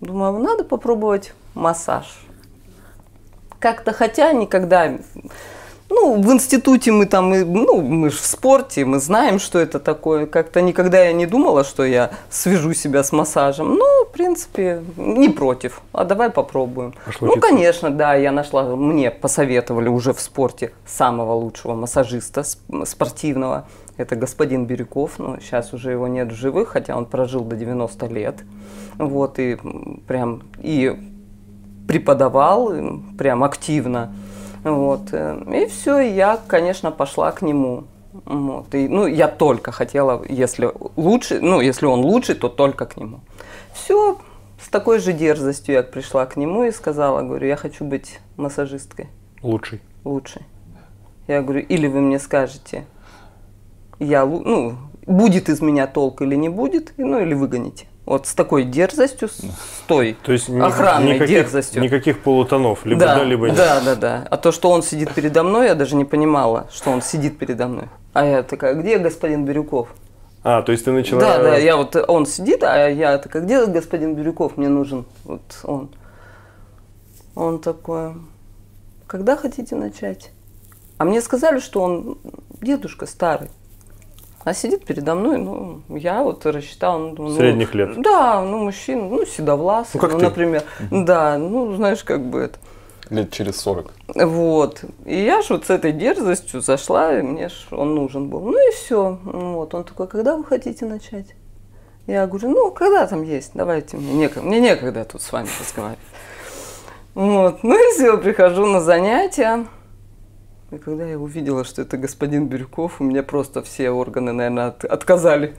Speaker 3: Думаю, надо попробовать массаж. Как-то, хотя никогда, ну, в институте мы там, и- ну, мы же в спорте, мы знаем, что это такое. Как-то никогда я не думала, что я свяжу себя с массажем. Ну, в принципе, не против. А давай попробуем.
Speaker 2: Пошло
Speaker 3: ну,
Speaker 2: учиться.
Speaker 3: конечно, да, я нашла, мне посоветовали уже в спорте самого лучшего массажиста сп- спортивного. Это господин Бирюков, но сейчас уже его нет в живых, хотя он прожил до 90 лет. Вот, и прям, и преподавал прям активно. Вот. э, И все, я, конечно, пошла к нему. Вот. И, ну, я только хотела, если лучше, ну, если он лучший, то только к нему. Все, с такой же дерзостью я пришла к нему и сказала, говорю, я хочу быть массажисткой
Speaker 2: Лучший.
Speaker 3: лучшей. Я говорю, или вы мне скажете, я, ну, будет из меня толк или не будет, ну, или выгоните. Вот с такой дерзостью, с той
Speaker 2: То есть
Speaker 3: охранной
Speaker 2: никаких,
Speaker 3: дерзостью.
Speaker 2: никаких полутонов. Либо да,
Speaker 3: да,
Speaker 2: либо нет.
Speaker 3: да, да, да. А то, что он сидит передо мной, я даже не понимала, что он сидит передо мной. А я такая, где господин Бирюков?
Speaker 2: А, то есть ты начала...
Speaker 3: Да, да, я вот, он сидит, а я такая, где господин Бирюков, мне нужен вот он. Он такой, когда хотите начать? А мне сказали, что он дедушка старый. А сидит передо мной, ну, я вот рассчитала. Ну, думаю, ну,
Speaker 2: Средних лет.
Speaker 3: Да, ну, мужчина, ну, седовласый,
Speaker 2: Ну, как ты.
Speaker 3: например. Да, ну, знаешь, как бы это.
Speaker 1: Лет через 40.
Speaker 3: Вот. И я ж вот с этой дерзостью зашла, и мне ж он нужен был. Ну и все. Вот. Он такой, когда вы хотите начать? Я говорю, ну, когда там есть, давайте, мне некогда, мне некогда тут с вами разговаривать. Вот. Ну и все, прихожу на занятия. И когда я увидела, что это господин Бирюков, у меня просто все органы, наверное, от- отказали.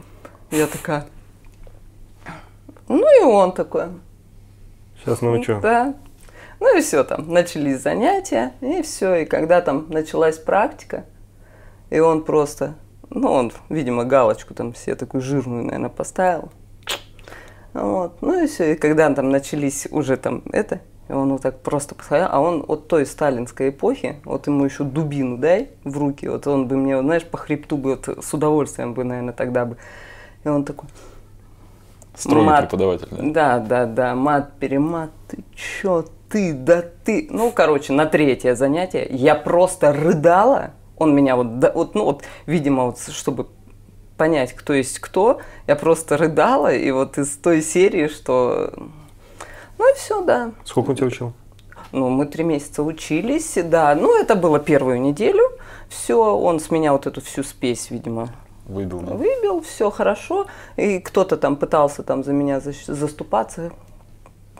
Speaker 3: Я такая... Ну и он такой.
Speaker 2: Сейчас научу.
Speaker 3: Да. Ну и все, там начались занятия, и все. И когда там началась практика, и он просто, ну, он, видимо, галочку там все такую жирную, наверное, поставил. Вот. Ну и все. И когда там начались уже там это, и он вот так просто посмотрел, а он от той сталинской эпохи, вот ему еще дубину дай в руки, вот он бы мне, вот, знаешь, по хребту бы вот с удовольствием бы, наверное, тогда бы. И он такой,
Speaker 1: Строгий
Speaker 3: Мат.
Speaker 1: преподаватель, да?
Speaker 3: да, да, да, мат, перемат, ты чё, ты, да ты. Ну, короче, на третье занятие я просто рыдала. Он меня вот, да, вот, ну вот, видимо, вот, чтобы понять, кто есть кто, я просто рыдала, и вот из той серии, что... Ну и все, да.
Speaker 2: Сколько он тебя учил?
Speaker 3: Ну, мы три месяца учились, да. Ну, это было первую неделю. Все, он с меня вот эту всю спесь, видимо,
Speaker 1: Выбил, да?
Speaker 3: Выбил, все хорошо. И кто-то там пытался там за меня заступаться.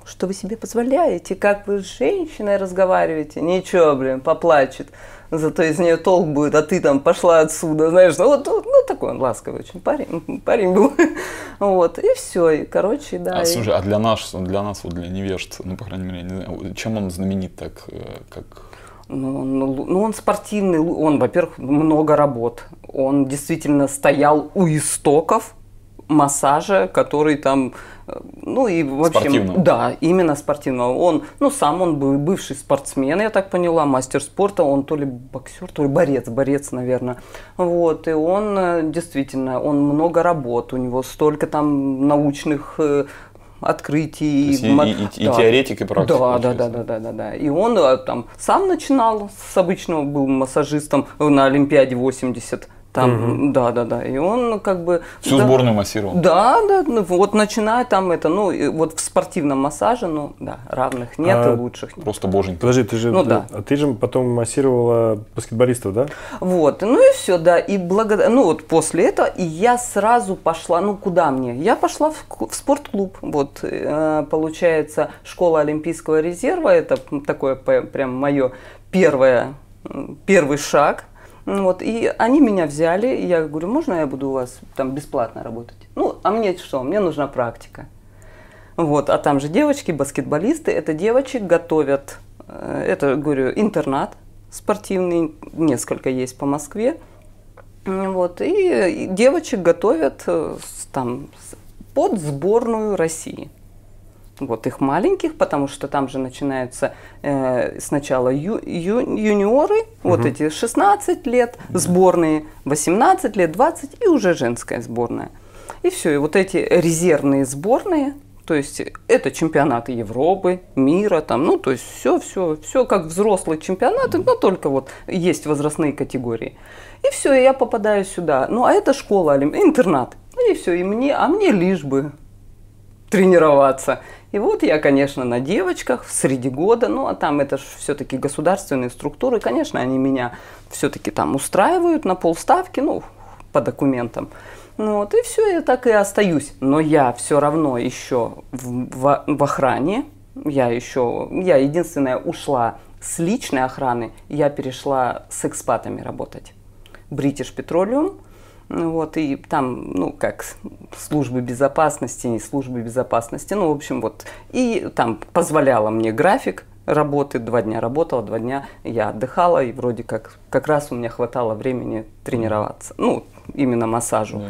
Speaker 3: Что вы себе позволяете? Как вы с женщиной разговариваете? Ничего, блин, поплачет. Зато из нее толк будет, а ты там пошла отсюда, знаешь. Ну, вот, ну такой он ласковый очень парень, парень был. Вот, и все, и, короче, да.
Speaker 1: А,
Speaker 3: и-
Speaker 1: слушай, а для нас, для нас, вот для невежд, ну, по крайней мере, не знаю, чем он знаменит так, э, как...
Speaker 3: Ну, он, лу- ну, он спортивный, он, во-первых, много работ. Он действительно стоял у истоков массажа, который там, э, ну и вообще,
Speaker 1: Спортивного.
Speaker 3: да, именно спортивного. Он, ну сам он был бывший спортсмен, я так поняла, мастер спорта, он то ли боксер, то ли борец, борец, наверное. Вот, и он э, действительно, он много работ, у него столько там научных э, открытий.
Speaker 1: И,
Speaker 3: ма-
Speaker 1: и- и- и
Speaker 3: да.
Speaker 1: теоретик, и практик.
Speaker 3: Да, да, да, да, да, да, да. И он там сам начинал с обычного, был массажистом на Олимпиаде 80. Там, да, да, да. И он как бы...
Speaker 1: Всю
Speaker 3: да,
Speaker 1: сборную массировал.
Speaker 3: Да, да, ну, вот начиная там это, ну, вот в спортивном массаже, ну, да, равных нет
Speaker 2: А,
Speaker 3: и лучших нет.
Speaker 1: Просто боженька.
Speaker 2: Подожди, ты же,
Speaker 3: Ну да.
Speaker 2: а ты же потом массировала баскетболистов, да?
Speaker 3: Вот, ну и все, да, и благодаря, ну вот после этого, и я сразу пошла, ну куда мне? Я пошла в, в спортклуб, вот, э, получается, школа Олимпийского резерва, это такое прям мое первое, первый шаг, Ну вот, и они меня взяли, и я говорю, можно я буду у вас там бесплатно работать? Ну, а мне что, мне нужна практика. Вот, а там же девочки, баскетболисты, это девочек готовят, э, это, говорю, интернат спортивный, несколько есть по Москве. Вот, и, девочек готовят э, там под сборную России. Вот их маленьких, потому что там же начинаются э, сначала ю- ю- юниоры, вот эти 16 лет, сборные 18 лет, 20 и уже женская сборная. И все, и вот эти резервные сборные, то есть это чемпионаты Европы, мира, там, ну, то есть все, все, все как взрослые чемпионаты, но только вот есть возрастные категории. И все, и я попадаю сюда. Ну, а это школа, интернат. И все, и мне, а мне лишь бы тренироваться. И вот я, конечно, на девочках среди года, ну а там это же все-таки государственные структуры, конечно, они меня все-таки там устраивают на полставки, ну, по документам. Ну вот, и все, я так и остаюсь. Но я все равно еще в, в- в охране, я еще, я единственная ушла с личной охраны, я перешла с экспатами работать. British Petroleum, Вот, и там, ну, как службы безопасности, не службы безопасности, ну, в общем, вот. И там позволяла мне график работы, два дня работала, два дня я отдыхала, и вроде как, как раз у меня хватало времени тренироваться, ну, именно массажу.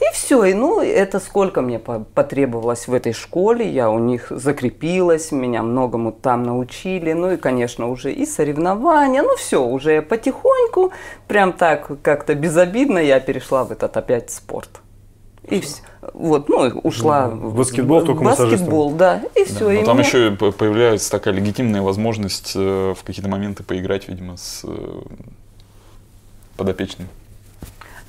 Speaker 3: И все, и ну, это сколько мне по- потребовалось в этой школе, я у них закрепилась, меня многому там научили, ну и, конечно, уже и соревнования, ну все, уже потихоньку, прям так как-то безобидно я перешла в этот опять спорт. И вс- вот, ну, ушла
Speaker 2: В баскетбол только
Speaker 3: баскетбол, да, и все.
Speaker 1: Но
Speaker 3: и
Speaker 1: там
Speaker 3: мне-
Speaker 1: еще появляется такая легитимная возможность э, в какие-то моменты поиграть, видимо, с э, подопечным.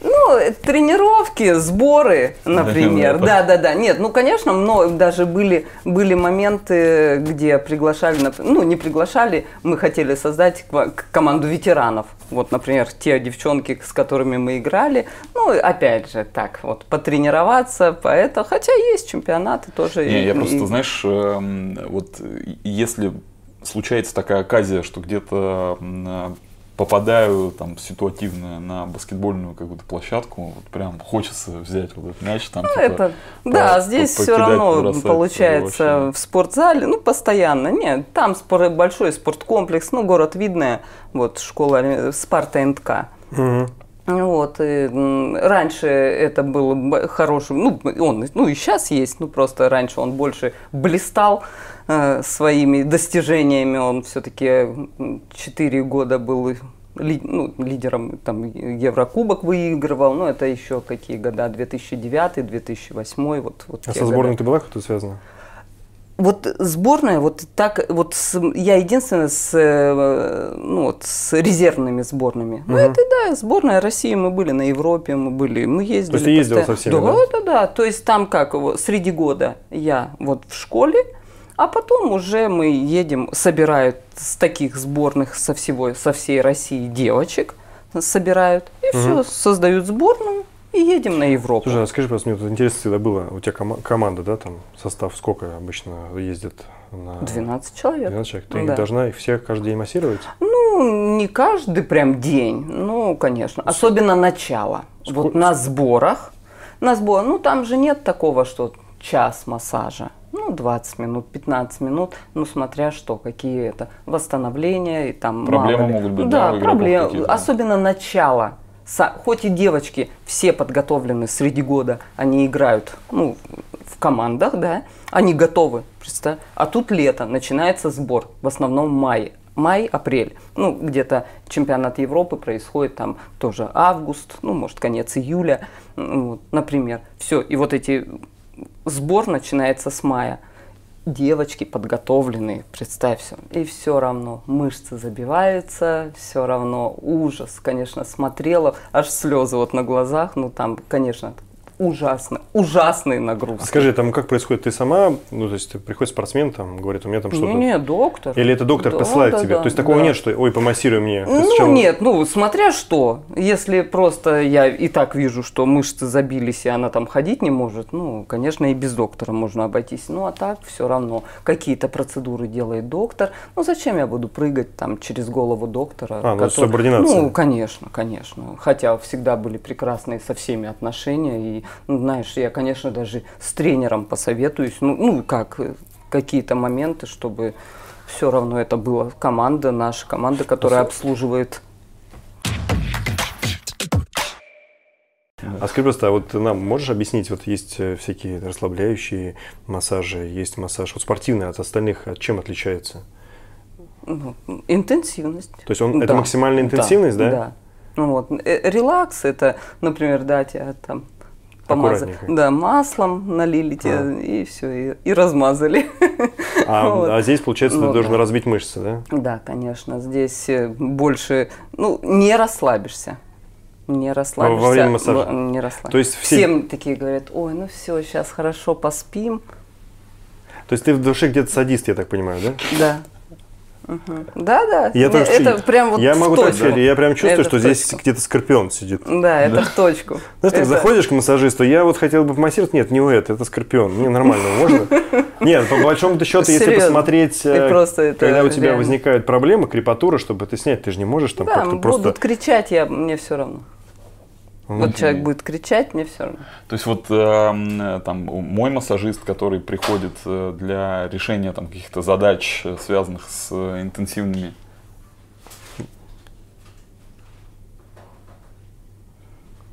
Speaker 3: Ну, тренировки, сборы, например.
Speaker 1: Да,
Speaker 3: Да, да. Нет, ну, конечно, но даже были, были моменты, где приглашали, ну, не приглашали, мы хотели создать команду ветеранов. Вот, например, те девчонки, с которыми мы играли, ну, опять же, так, вот, потренироваться, поэтому, хотя есть чемпионаты тоже.
Speaker 1: Не,
Speaker 3: и-
Speaker 1: я просто,
Speaker 3: и-
Speaker 1: знаешь, эм, вот если случается такая оказия, что где-то попадаю там ситуативно на баскетбольную какую-то площадку, вот прям хочется взять вот этот мяч там.
Speaker 3: Ну,
Speaker 1: типа,
Speaker 3: это,
Speaker 1: по-
Speaker 3: да,
Speaker 1: по-
Speaker 3: здесь все равно
Speaker 1: побросать,
Speaker 3: получается
Speaker 1: вообще.
Speaker 3: в спортзале, ну, постоянно. Нет, там спор- большой спорткомплекс, ну, город Видное, вот, школа э, Спарта НК.
Speaker 2: Мгм.
Speaker 3: Вот, и, раньше это был б- хороший, ну, он, ну, и сейчас есть, ну, просто раньше он больше блистал своими достижениями, он все-таки 4 года был ли- ну, лидером, там, Еврокубок выигрывал, ну, это еще какие года, 2009, 2008, вот, вот
Speaker 2: А со
Speaker 3: года.
Speaker 2: сборной ты была как-то связана?
Speaker 3: Вот сборная, вот так, вот с- я единственная с, э, ну, вот, с резервными сборными. Ну, это да, сборная России, мы были на Европе, мы были, мы ездили.
Speaker 2: То есть ты ездила
Speaker 3: постоянно.
Speaker 2: со всеми,
Speaker 3: Да, да, да. То есть там как, среди года я вот в школе, а потом уже мы едем, собирают с таких сборных со всего, со всей России девочек, собирают, и все, создают сборную, и едем на Европу.
Speaker 2: Слушай, а скажи, пожалуйста, мне вот интересно всегда было, у тебя кома- команда, да, там, состав сколько обычно ездит на...
Speaker 3: 12 человек.
Speaker 2: 12 человек. Ты
Speaker 3: Да.
Speaker 2: должна их всех каждый день массировать?
Speaker 3: Ну, не каждый прям день, ну, конечно. Особенно начало. Вот на сборах. На сбор, ну, там же нет такого, что час массажа. Ну, 20 минут, 15 минут, ну, смотря что, какие это восстановления и там
Speaker 1: Проблемы могут быть, да,
Speaker 3: да, проблемы. Особенно начало. Хоть и девочки все подготовлены среди года, они играют, ну, в командах, да, они готовы, представь. А тут лето, начинается сбор, в основном в мае. Май-апрель. Ну, где-то чемпионат Европы происходит там тоже август, ну, может, конец июля, вот, например. Все, и вот эти сбор начинается с мая. Девочки подготовленные, представь все. И все равно мышцы забиваются, все равно ужас, конечно, смотрела, аж слезы вот на глазах, ну там, конечно, ужасно, ужасные нагрузки.
Speaker 2: А скажи, там как происходит? Ты сама, ну, то есть приходит спортсмен, там, говорит, у меня там что-то...
Speaker 3: Не, не, доктор.
Speaker 2: Или это доктор
Speaker 3: Да,
Speaker 2: посылает
Speaker 3: да,
Speaker 2: тебе?
Speaker 3: да,
Speaker 2: То есть такого
Speaker 3: да.
Speaker 2: нет, что, ой, помассируй мне. Ты
Speaker 3: Ну
Speaker 2: сначала-
Speaker 3: нет, ну смотря что. Если просто я и так вижу, что мышцы забились, и она там ходить не может, ну, конечно, и без доктора можно обойтись. Ну, а так все равно. Какие-то процедуры делает доктор. Ну, зачем я буду прыгать там через голову доктора?
Speaker 2: А, ну, субординация.
Speaker 3: Ну, конечно, конечно. Хотя всегда были прекрасные со всеми отношения. И, ну, знаешь, я, конечно, даже с тренером посоветуюсь. Ну, ну как, э, какие-то моменты, чтобы все равно это была команда, наша команда, которая обслуживает.
Speaker 2: А скажи просто, а вот ты нам можешь объяснить, вот есть э, всякие расслабляющие массажи, есть массаж, вот спортивный от остальных, от чем отличается?
Speaker 3: ну, интенсивность.
Speaker 2: То есть он, это
Speaker 3: Да,
Speaker 2: максимальная интенсивность, да?
Speaker 3: Да. Ну вот, э, релакс это, например, да, тебя там помазали, да, маслом налили тебе и все, и, и размазали.
Speaker 2: А,
Speaker 3: Вот.
Speaker 2: а здесь, получается,
Speaker 3: Ну
Speaker 2: ты должен
Speaker 3: да.
Speaker 2: разбить мышцы, да?
Speaker 3: Да, конечно, здесь э, больше, ну, не расслабишься. Не расслабишься.
Speaker 2: время массажа?
Speaker 3: Не расслабишься.
Speaker 2: То есть все-
Speaker 3: Всем такие говорят, ой, ну все, сейчас хорошо поспим.
Speaker 2: То есть ты в душе где-то садист, я так понимаю, да?
Speaker 3: Да. Мгм. Да, да.
Speaker 2: Я,
Speaker 3: Не,
Speaker 2: тоже
Speaker 3: это прям вот
Speaker 2: я могу так
Speaker 3: точку.
Speaker 2: сказать, я прям чувствую,
Speaker 3: Это
Speaker 2: что здесь где-то скорпион сидит.
Speaker 3: Да, это в точку.
Speaker 2: Знаешь, так
Speaker 3: Это-
Speaker 2: заходишь к массажисту, я вот хотел бы помассировать, нет, не у это, это скорпион, не нормально, можно? Нет, по большому счету, если посмотреть, э, когда у тебя возникают проблемы, крепатура, чтобы это снять, ты же не можешь там
Speaker 3: Да,
Speaker 2: как-то
Speaker 3: будут
Speaker 2: просто...
Speaker 3: кричать, я, мне все равно. Вот человек будет кричать, мне все равно.
Speaker 1: То есть вот э, там мой массажист, который приходит э, для решения там каких-то задач, э, связанных с э, интенсивными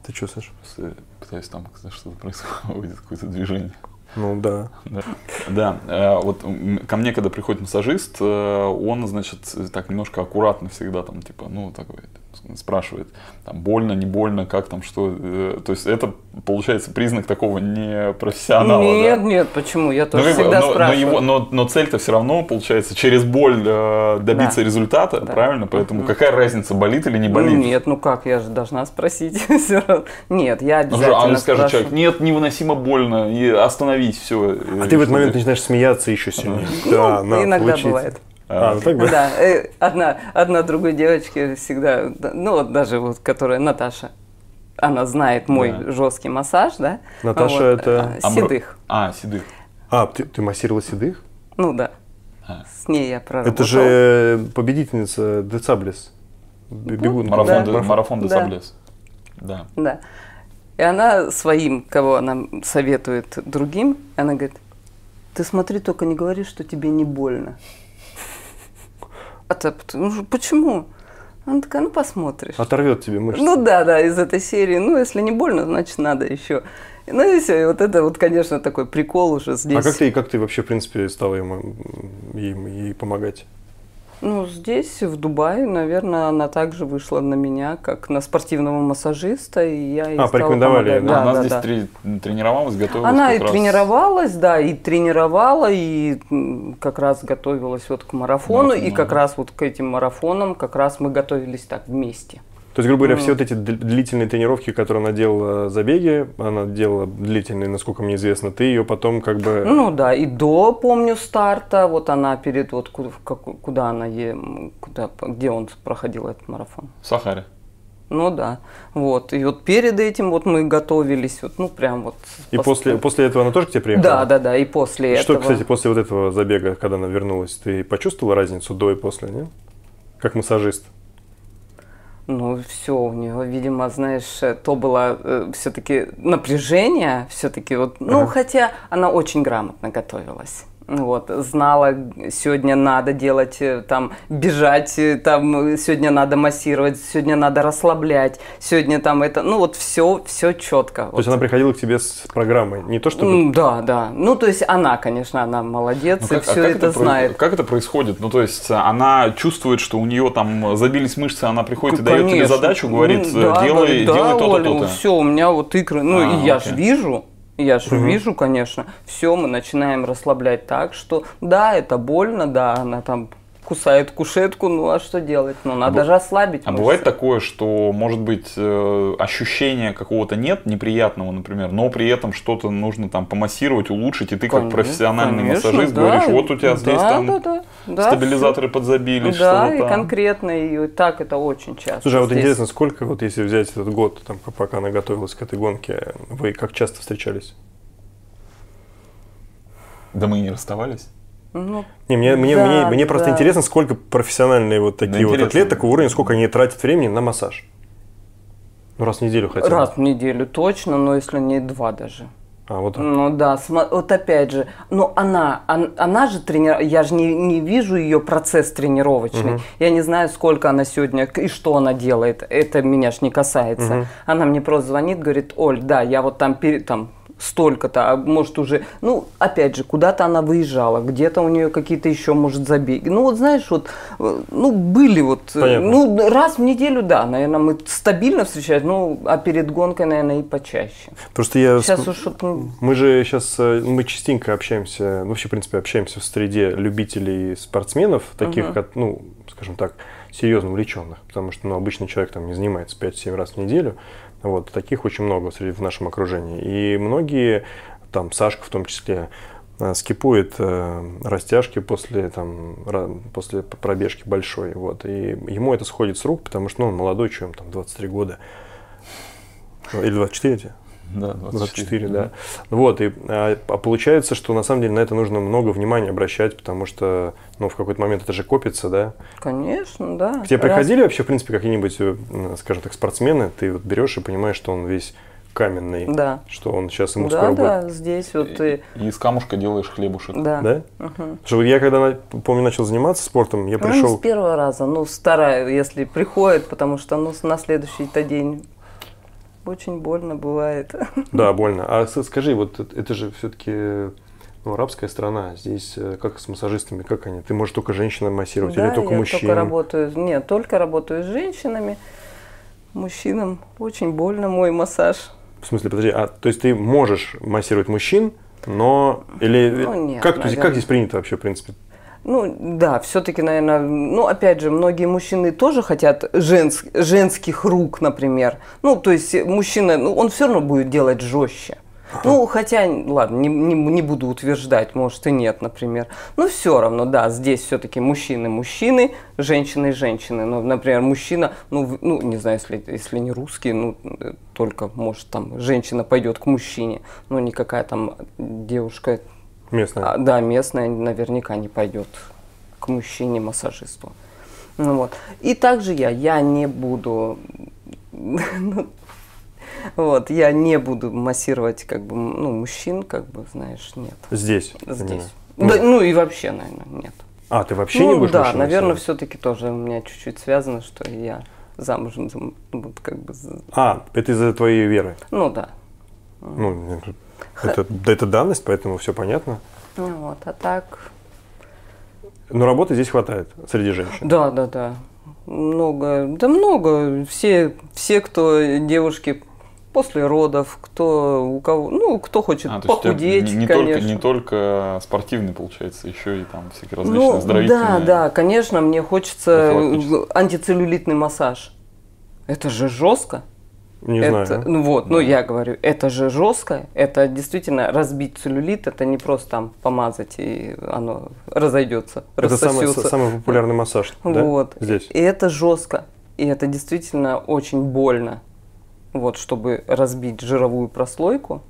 Speaker 2: Ты что, Саша?
Speaker 1: пытаюсь там что-то происходит, какое-то движение.
Speaker 2: Ну да.
Speaker 1: Да, Да, вот ко мне, когда приходит массажист, он, значит, так немножко аккуратно всегда там, типа, ну, такой, спрашивает, там, больно, не больно, как там, что. э, То есть это, получается, признак такого непрофессионала,
Speaker 3: нет,
Speaker 1: да?
Speaker 3: нет, почему? Я
Speaker 1: Ну,
Speaker 3: тоже
Speaker 1: бы,
Speaker 3: всегда
Speaker 1: но, но,
Speaker 3: спрашиваю.
Speaker 1: его, но, но цель-то все равно, получается, через боль э, добиться
Speaker 3: Да.
Speaker 1: результата,
Speaker 3: Да.
Speaker 1: правильно? Поэтому какая разница, болит или не болит?
Speaker 3: Ну, нет, ну как, я же должна спросить. Нет, я
Speaker 1: Ну,
Speaker 3: обязательно
Speaker 1: а он скажет человек, нет, невыносимо больно, и остановись, все.
Speaker 2: А ты в этот момент начинаешь смеяться еще сильнее.
Speaker 3: Ну,
Speaker 2: Да,
Speaker 3: иногда бывает.
Speaker 2: А, ну так да?
Speaker 3: Да, э, одна, одна другой девочке всегда, да, ну вот даже вот, которая Наташа, она знает мой
Speaker 1: Да.
Speaker 3: жесткий массаж, да?
Speaker 2: Наташа
Speaker 3: Вот,
Speaker 2: это-
Speaker 3: а, Седых.
Speaker 1: А, седых.
Speaker 2: А, ты, ты массировала седых?
Speaker 3: Ну да.
Speaker 1: А.
Speaker 3: С ней я проработала.
Speaker 2: Это же победительница Децаблес. Б- Бегун.
Speaker 1: Марафон,
Speaker 3: Да.
Speaker 1: де- марафон
Speaker 3: Да.
Speaker 1: Десаблес. Да.
Speaker 3: Да. И она своим, кого она советует другим, она говорит, ты смотри, только не говори, что тебе не больно. А то, ну, почему? Она такая, ну посмотришь.
Speaker 2: Оторвет тебе мышцы.
Speaker 3: Ну да, да, из этой серии. Ну, если не больно, значит надо еще. Ну и все. И вот это вот, конечно, такой прикол уже здесь.
Speaker 2: А как ты, как ты вообще, в принципе, стала ему, ей, ей помогать?
Speaker 3: Ну, здесь, в Дубае, наверное, она также вышла на меня, как на спортивного массажиста, и я ей
Speaker 2: А, порекомендовали,
Speaker 3: помогать.
Speaker 2: да?
Speaker 1: она
Speaker 3: да,
Speaker 1: здесь
Speaker 3: да.
Speaker 1: трени- тренировалась, готовилась.
Speaker 3: Она и
Speaker 1: раз.
Speaker 3: тренировалась, да, и тренировала, и как раз готовилась вот к марафону,
Speaker 1: Марафон,
Speaker 3: и
Speaker 1: да.
Speaker 3: как раз вот к этим марафонам, как раз мы готовились так вместе.
Speaker 2: То есть, грубо говоря,
Speaker 3: Ну.
Speaker 2: все вот эти дл- длительные тренировки, которые она делала забеги, она делала длительные, насколько мне известно, ты ее потом как бы...
Speaker 3: Ну да, и до, помню, старта, вот она перед, вот куда она, куда, где он проходил этот марафон.
Speaker 1: В Сахаре.
Speaker 3: Ну да, вот, и вот перед этим вот мы готовились, вот, ну прям вот.
Speaker 2: И
Speaker 3: пос-
Speaker 2: после, после этого она тоже к тебе приехала?
Speaker 3: Да, да, да, и после
Speaker 2: Что,
Speaker 3: этого.
Speaker 2: кстати, после вот этого забега, когда она вернулась, ты почувствовала разницу до и после, нет? Как массажист?
Speaker 3: Ну, все, у нее, видимо, знаешь, э, то было все-таки напряжение, все-таки вот, ну,
Speaker 2: Ага.
Speaker 3: хотя она очень грамотно готовилась. Вот, знала, сегодня надо делать, э, там, бежать, э, там, э, сегодня надо массировать, сегодня надо расслаблять, сегодня там это, ну вот все, все четко.
Speaker 2: То есть она приходила к тебе с программой, не то чтобы...
Speaker 3: Да, да. Ну, то есть она, конечно, она молодец
Speaker 1: Ну,
Speaker 3: и
Speaker 1: как- а
Speaker 3: все
Speaker 1: как
Speaker 3: это
Speaker 1: про-
Speaker 3: знает.
Speaker 1: Как это происходит? Ну, то есть она чувствует, что у нее там забились мышцы, она приходит и дает тебе
Speaker 3: Конечно.
Speaker 1: задачу, говорит,
Speaker 3: Ну, да,
Speaker 1: делай,
Speaker 3: говорит, да,
Speaker 1: делай то-то, то-то.
Speaker 3: все, у меня вот икры. Ну,
Speaker 1: А,
Speaker 3: и я же вижу. Я же вижу, конечно. Все, мы начинаем расслаблять так, что да, это больно, да, она там кусает кушетку, ну а что делать? Ну, надо
Speaker 1: бу-
Speaker 3: же ослабить.
Speaker 1: А
Speaker 3: мышцы.
Speaker 1: бывает такое, что, может быть, э, ощущения какого-то нет, неприятного, например, но при этом что-то нужно там помассировать, улучшить, и ты как
Speaker 3: Конечно,
Speaker 1: профессиональный
Speaker 3: конечно,
Speaker 1: массажист
Speaker 3: да.
Speaker 1: говоришь, вот у тебя здесь
Speaker 3: Да,
Speaker 1: там
Speaker 3: да, да, да,
Speaker 1: стабилизаторы подзабились,
Speaker 3: всё. Да,
Speaker 1: что-то
Speaker 3: и
Speaker 1: там.
Speaker 3: конкретно, и так это очень часто.
Speaker 2: Слушай, а вот
Speaker 3: здесь.
Speaker 2: интересно, сколько, вот если взять этот год, там, пока она готовилась к этой гонке, вы как часто встречались?
Speaker 1: Да мы и не расставались.
Speaker 3: Ну,
Speaker 2: Не, мне, мне,
Speaker 3: Да,
Speaker 2: мне, мне просто
Speaker 3: да.
Speaker 2: интересно, сколько профессиональные вот такие вот
Speaker 1: интересно.
Speaker 2: атлеты такого уровня, сколько они тратят времени на массаж. Ну, раз в неделю хотя бы.
Speaker 3: раз в неделю точно, но если не два даже.
Speaker 2: А, вот так.
Speaker 3: Ну да, вот опять же, ну она, он- она же тренер, я же не, не вижу ее процесс тренировочный. Я не знаю, сколько она сегодня и что она делает. Это меня ж не касается. Она мне просто звонит, говорит, Оль, да, я вот там, пере- там столько-то, а может уже, ну, опять же, куда-то она выезжала, где-то у нее какие-то еще, может, забеги. Ну, вот знаешь, вот, э, ну, были вот, э,
Speaker 2: Понятно.
Speaker 3: ну, раз в неделю, да, наверное, мы стабильно встречаемся, ну, а перед гонкой, наверное, и почаще.
Speaker 2: Просто я...
Speaker 3: Сейчас уж ну,
Speaker 2: Мы же сейчас, мы частенько общаемся, ну, вообще, в принципе, общаемся в среде любителей спортсменов, таких, как, ну, скажем так, серьезно увлеченных, потому что, ну, обычный человек там не занимается 5-7 раз в неделю, вот, таких очень много в нашем окружении. И многие, там, Сашка в том числе, э, скипует э, растяжки после, там, после пробежки большой, вот, и ему это сходит с рук, потому что, ну, он молодой, что ему там 23 года, Ну, или 24 тебе?
Speaker 1: Да,
Speaker 2: 24, да. Вот, и а, а получается, что на самом деле на это нужно много внимания обращать, потому что, ну, в какой-то момент это же копится, да.
Speaker 3: Конечно, да.
Speaker 2: К тебе
Speaker 3: Раз-
Speaker 2: приходили вообще, в принципе, какие-нибудь, э, скажем так, спортсмены, ты вот берешь и понимаешь, что он весь каменный,
Speaker 3: Да.
Speaker 2: что он сейчас ему
Speaker 3: Да,
Speaker 2: скоро
Speaker 3: да, здесь вот и...
Speaker 1: И из камушка делаешь хлебушек.
Speaker 3: Да.
Speaker 2: будет. Да? Потому что вот я когда, помню, начал заниматься спортом, я
Speaker 3: Ну, не
Speaker 2: пришел...
Speaker 3: с первого раза, ну, стараю, если приходит, потому что, ну, на следующий-то день очень больно бывает.
Speaker 2: Да, больно. А скажи, вот это- же все-таки ну, арабская страна. Здесь э, как с массажистами, как они? Ты можешь только женщинам массировать
Speaker 3: Да,
Speaker 2: или только
Speaker 3: я
Speaker 2: мужчин?
Speaker 3: только работаю, нет, только работаю с женщинами, мужчинам очень больно мой массаж.
Speaker 2: В смысле, подожди, а то есть ты можешь массировать мужчин, но или
Speaker 3: Ну, нет,
Speaker 2: как, то есть, как
Speaker 3: наверное.
Speaker 2: здесь принято вообще, в принципе?
Speaker 3: Ну, да, все-таки, наверное, ну, опять же, многие мужчины тоже хотят женс- женских рук, например. Ну, то есть мужчина, ну, он все равно будет делать жестче. Ну, хотя, ладно, не, не, не буду утверждать, может и нет, например. Но все равно, да, здесь все-таки мужчины мужчины, женщины женщины. Ну, например, мужчина, ну, ну не знаю, если, если не русский, ну, э, только, может, там, женщина пойдет к мужчине, но никакая там девушка
Speaker 2: Местная.
Speaker 3: а, да, местная наверняка не пойдет к мужчине-массажисту. Ну, вот. И также я, я не буду, ну, вот, я не буду массировать, как бы, ну, мужчин, как бы, знаешь, нет,
Speaker 2: Здесь.
Speaker 3: здесь. Да, ну и вообще, наверное, нет.
Speaker 2: А, ты вообще
Speaker 3: ну,
Speaker 2: не будешь
Speaker 3: да, наверное, все-таки тоже у меня чуть-чуть связано, что я замужем, вот как бы,
Speaker 2: А, это из-за твоей веры.
Speaker 3: ну да.
Speaker 2: Ну, это, да, это данность, поэтому все понятно.
Speaker 3: Ну, вот, а так,
Speaker 2: Но работы здесь хватает среди женщин.
Speaker 3: Да, да, да. Много, да много. Все, все, кто девушки после родов, кто у кого, ну, кто хочет
Speaker 1: А,
Speaker 3: похудеть,
Speaker 1: не, не
Speaker 3: конечно.
Speaker 1: только, не только спортивный, получается, еще и там всякие различные
Speaker 3: ну,
Speaker 1: оздоровительные.
Speaker 3: да, да, конечно, мне хочется антицеллюлитный массаж. Это же жестко.
Speaker 2: Не
Speaker 3: это,
Speaker 2: знаю.
Speaker 3: Ну вот, ну я говорю, это же жестко, это действительно разбить целлюлит, это не просто там помазать и оно разойдется,
Speaker 2: Это самый, самый популярный массаж, да?
Speaker 3: Вот.
Speaker 2: Здесь.
Speaker 3: И это жестко. И это действительно очень больно. Вот, чтобы разбить жировую прослойку.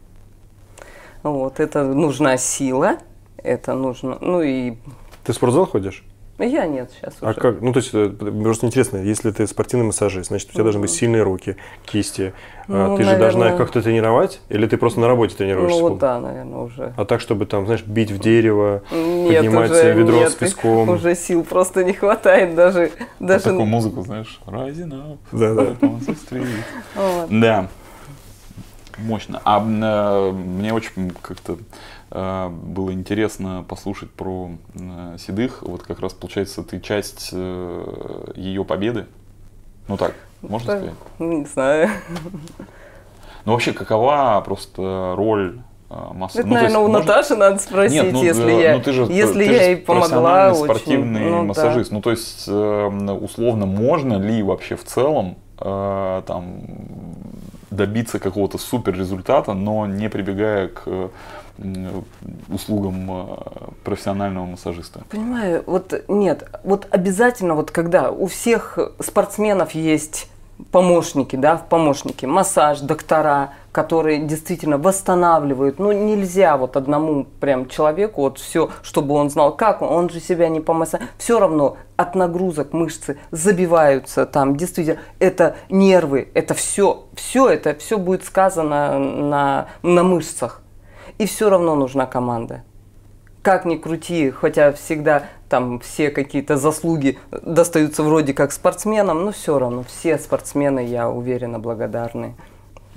Speaker 3: Вот, это нужна сила. Это нужно. Ну и
Speaker 2: Ты в спортзал ходишь?
Speaker 3: Я нет сейчас
Speaker 2: А
Speaker 3: уже.
Speaker 2: как? Ну, то есть, э, просто интересно, если ты спортивный массажист, значит, у тебя должны быть сильные руки, кисти. А
Speaker 3: Ну,
Speaker 2: ты же должна их
Speaker 3: наверное.
Speaker 2: как-то тренировать? Или ты просто на работе тренируешься?
Speaker 3: Ну вот да, наверное, уже.
Speaker 2: А так, чтобы там, знаешь, бить в дерево,
Speaker 3: Нет,
Speaker 2: поднимать
Speaker 3: уже
Speaker 2: ведро
Speaker 3: нет,
Speaker 2: с песком.
Speaker 3: Уже сил просто не хватает даже.
Speaker 1: Вот
Speaker 3: даже
Speaker 1: такую музыку, знаешь, rising up.
Speaker 2: Да, да.
Speaker 3: вот.
Speaker 1: Да. Мощно. А э, мне очень как-то было интересно послушать про седых. Вот как раз получается, ты часть э, ее победы. Ну так, можно сказать?
Speaker 3: ну, Не знаю.
Speaker 1: Ну вообще, какова просто роль э, масса?
Speaker 3: Это,
Speaker 1: ну, то есть
Speaker 3: наверное, у
Speaker 1: можно-
Speaker 3: Наташи надо спросить,
Speaker 1: Нет, ну,
Speaker 3: если
Speaker 1: э,
Speaker 3: я,
Speaker 1: ну, ты же,
Speaker 3: если
Speaker 1: ты
Speaker 3: я ей помогла очень.
Speaker 1: спортивный
Speaker 3: ну, да.
Speaker 1: массажист. Ну, то есть, условно, можно ли вообще в целом там, добиться какого-то супер результата, но не прибегая к услугам э, профессионального массажиста?
Speaker 3: Понимаю, вот нет, вот обязательно вот когда у всех спортсменов есть помощники, да, помощники, массаж, доктора, которые действительно восстанавливают. Ну, нельзя вот одному прям человеку вот все, чтобы он знал, как он, он же себя не помассаж. Все равно от нагрузок мышцы забиваются там, действительно, это нервы, это все, все это, все будет сказано на, на мышцах. И все равно нужна команда как ни крути, хотя всегда там все какие-то заслуги достаются вроде как спортсменам, но все равно все спортсмены, я уверена, благодарны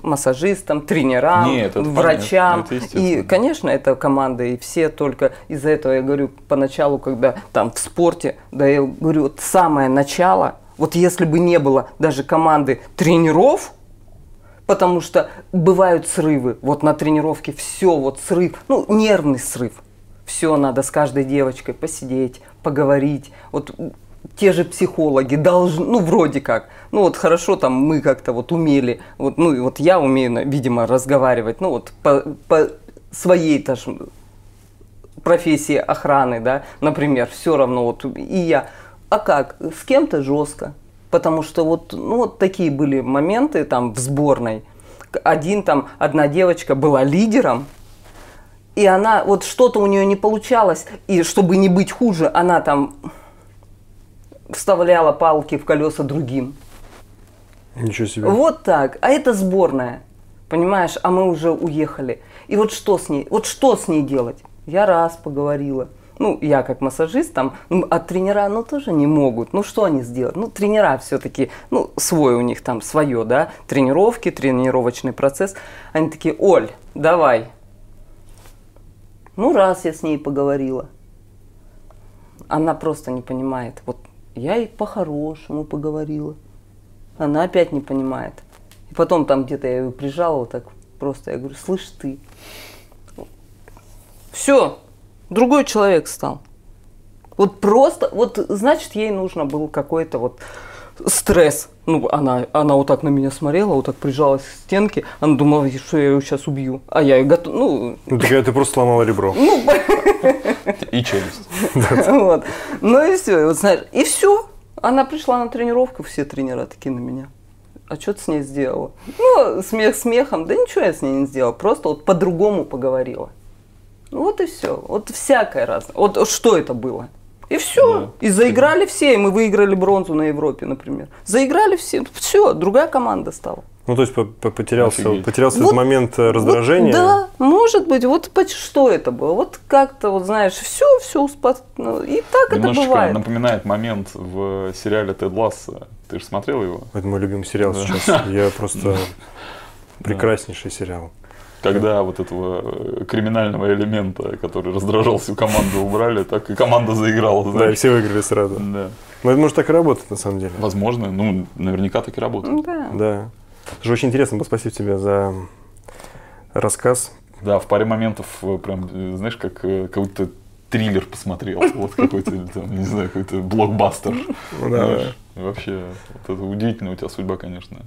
Speaker 3: массажистам, тренерам,
Speaker 1: Нет,
Speaker 3: врачам.
Speaker 1: понятно,
Speaker 3: и, конечно, это команда, и все только из-за этого, я говорю, поначалу, когда там в спорте, да, я говорю, вот самое начало, вот если бы не было даже команды тренеров, потому что бывают срывы, вот на тренировке все, вот срыв, ну, нервный срыв. Все надо с каждой девочкой посидеть, поговорить. Вот те же психологи должны, ну, вроде как. Ну, вот хорошо там мы как-то вот умели, вот, ну, и вот я умею, видимо, разговаривать, ну, вот по, по своей тоже профессии охраны, да, например, все равно вот и я. А как? С кем-то жестко. Потому что вот, ну, вот такие были моменты там в сборной. Один там, одна девочка была лидером, и она, вот что-то у нее не получалось, и чтобы не быть хуже, она там вставляла палки в колеса другим.
Speaker 2: Ничего себе.
Speaker 3: Вот так. А это сборная. Понимаешь, а мы уже уехали. И вот что с ней? Вот что с ней делать? Я раз поговорила. Ну, я как массажист там, ну, а тренера, ну, тоже не могут. Ну, что они сделают? Ну, тренера все-таки, ну, свой у них там, свое, да, тренировки, тренировочный процесс. Они такие, Оль, давай. Ну, раз я с ней поговорила. Она просто не понимает. Вот я ей по-хорошему поговорила. Она опять не понимает. И потом там где-то я ее прижала вот так просто. Я говорю, слышь ты. Все, другой человек стал. Вот просто, вот значит ей нужно был какой-то вот стресс. Ну, она, она вот так на меня смотрела, вот так прижалась к стенке. Она думала, что я ее сейчас убью. А я ее готов, ну,
Speaker 2: Ну, такая, ты просто сломала ребро.
Speaker 3: ну,
Speaker 1: И челюсть.
Speaker 3: вот. Ну и все, вот знаешь, и все. Она пришла на тренировку, все тренера такие на меня. А что ты с ней сделала? Ну, смех смехом, да ничего я с ней не сделала, просто вот по-другому поговорила. Ну вот и все. Вот всякое разное. Вот что это было? И все.
Speaker 1: Да.
Speaker 3: И заиграли все, и мы выиграли бронзу на Европе, например. Заиграли все. Все, другая команда стала.
Speaker 2: Ну, то есть по- по- потерялся,
Speaker 1: Офигеть.
Speaker 2: потерялся
Speaker 3: Вот-
Speaker 2: этот момент э,
Speaker 3: Вот,
Speaker 2: раздражения.
Speaker 3: да, может быть. Вот что это было? Вот как-то, вот знаешь, все, все ну, И так это
Speaker 1: Немножечко
Speaker 3: бывает.
Speaker 1: напоминает момент в сериале Тед Ласса. Ты же смотрел его?
Speaker 2: Это мой любимый сериал
Speaker 1: Да.
Speaker 2: сейчас. Я просто прекраснейший сериал.
Speaker 1: Когда вот этого э, криминального элемента, который раздражал всю команду, убрали, так и команда заиграла.
Speaker 2: Да, и
Speaker 1: знаешь.
Speaker 2: все выиграли сразу.
Speaker 1: Да.
Speaker 2: Но это может так и работать на самом деле.
Speaker 1: Возможно, ну, наверняка так и работает.
Speaker 3: Да.
Speaker 2: Да. Слушай, очень интересно было. Спасибо тебе за рассказ.
Speaker 1: Да, в паре моментов э, прям, э, знаешь, как какой-то триллер посмотрел. Вот какой-то, там, не знаю, какой-то блокбастер.
Speaker 2: Ну да,
Speaker 1: Знаешь, Вообще, вот это удивительная у тебя судьба, конечно.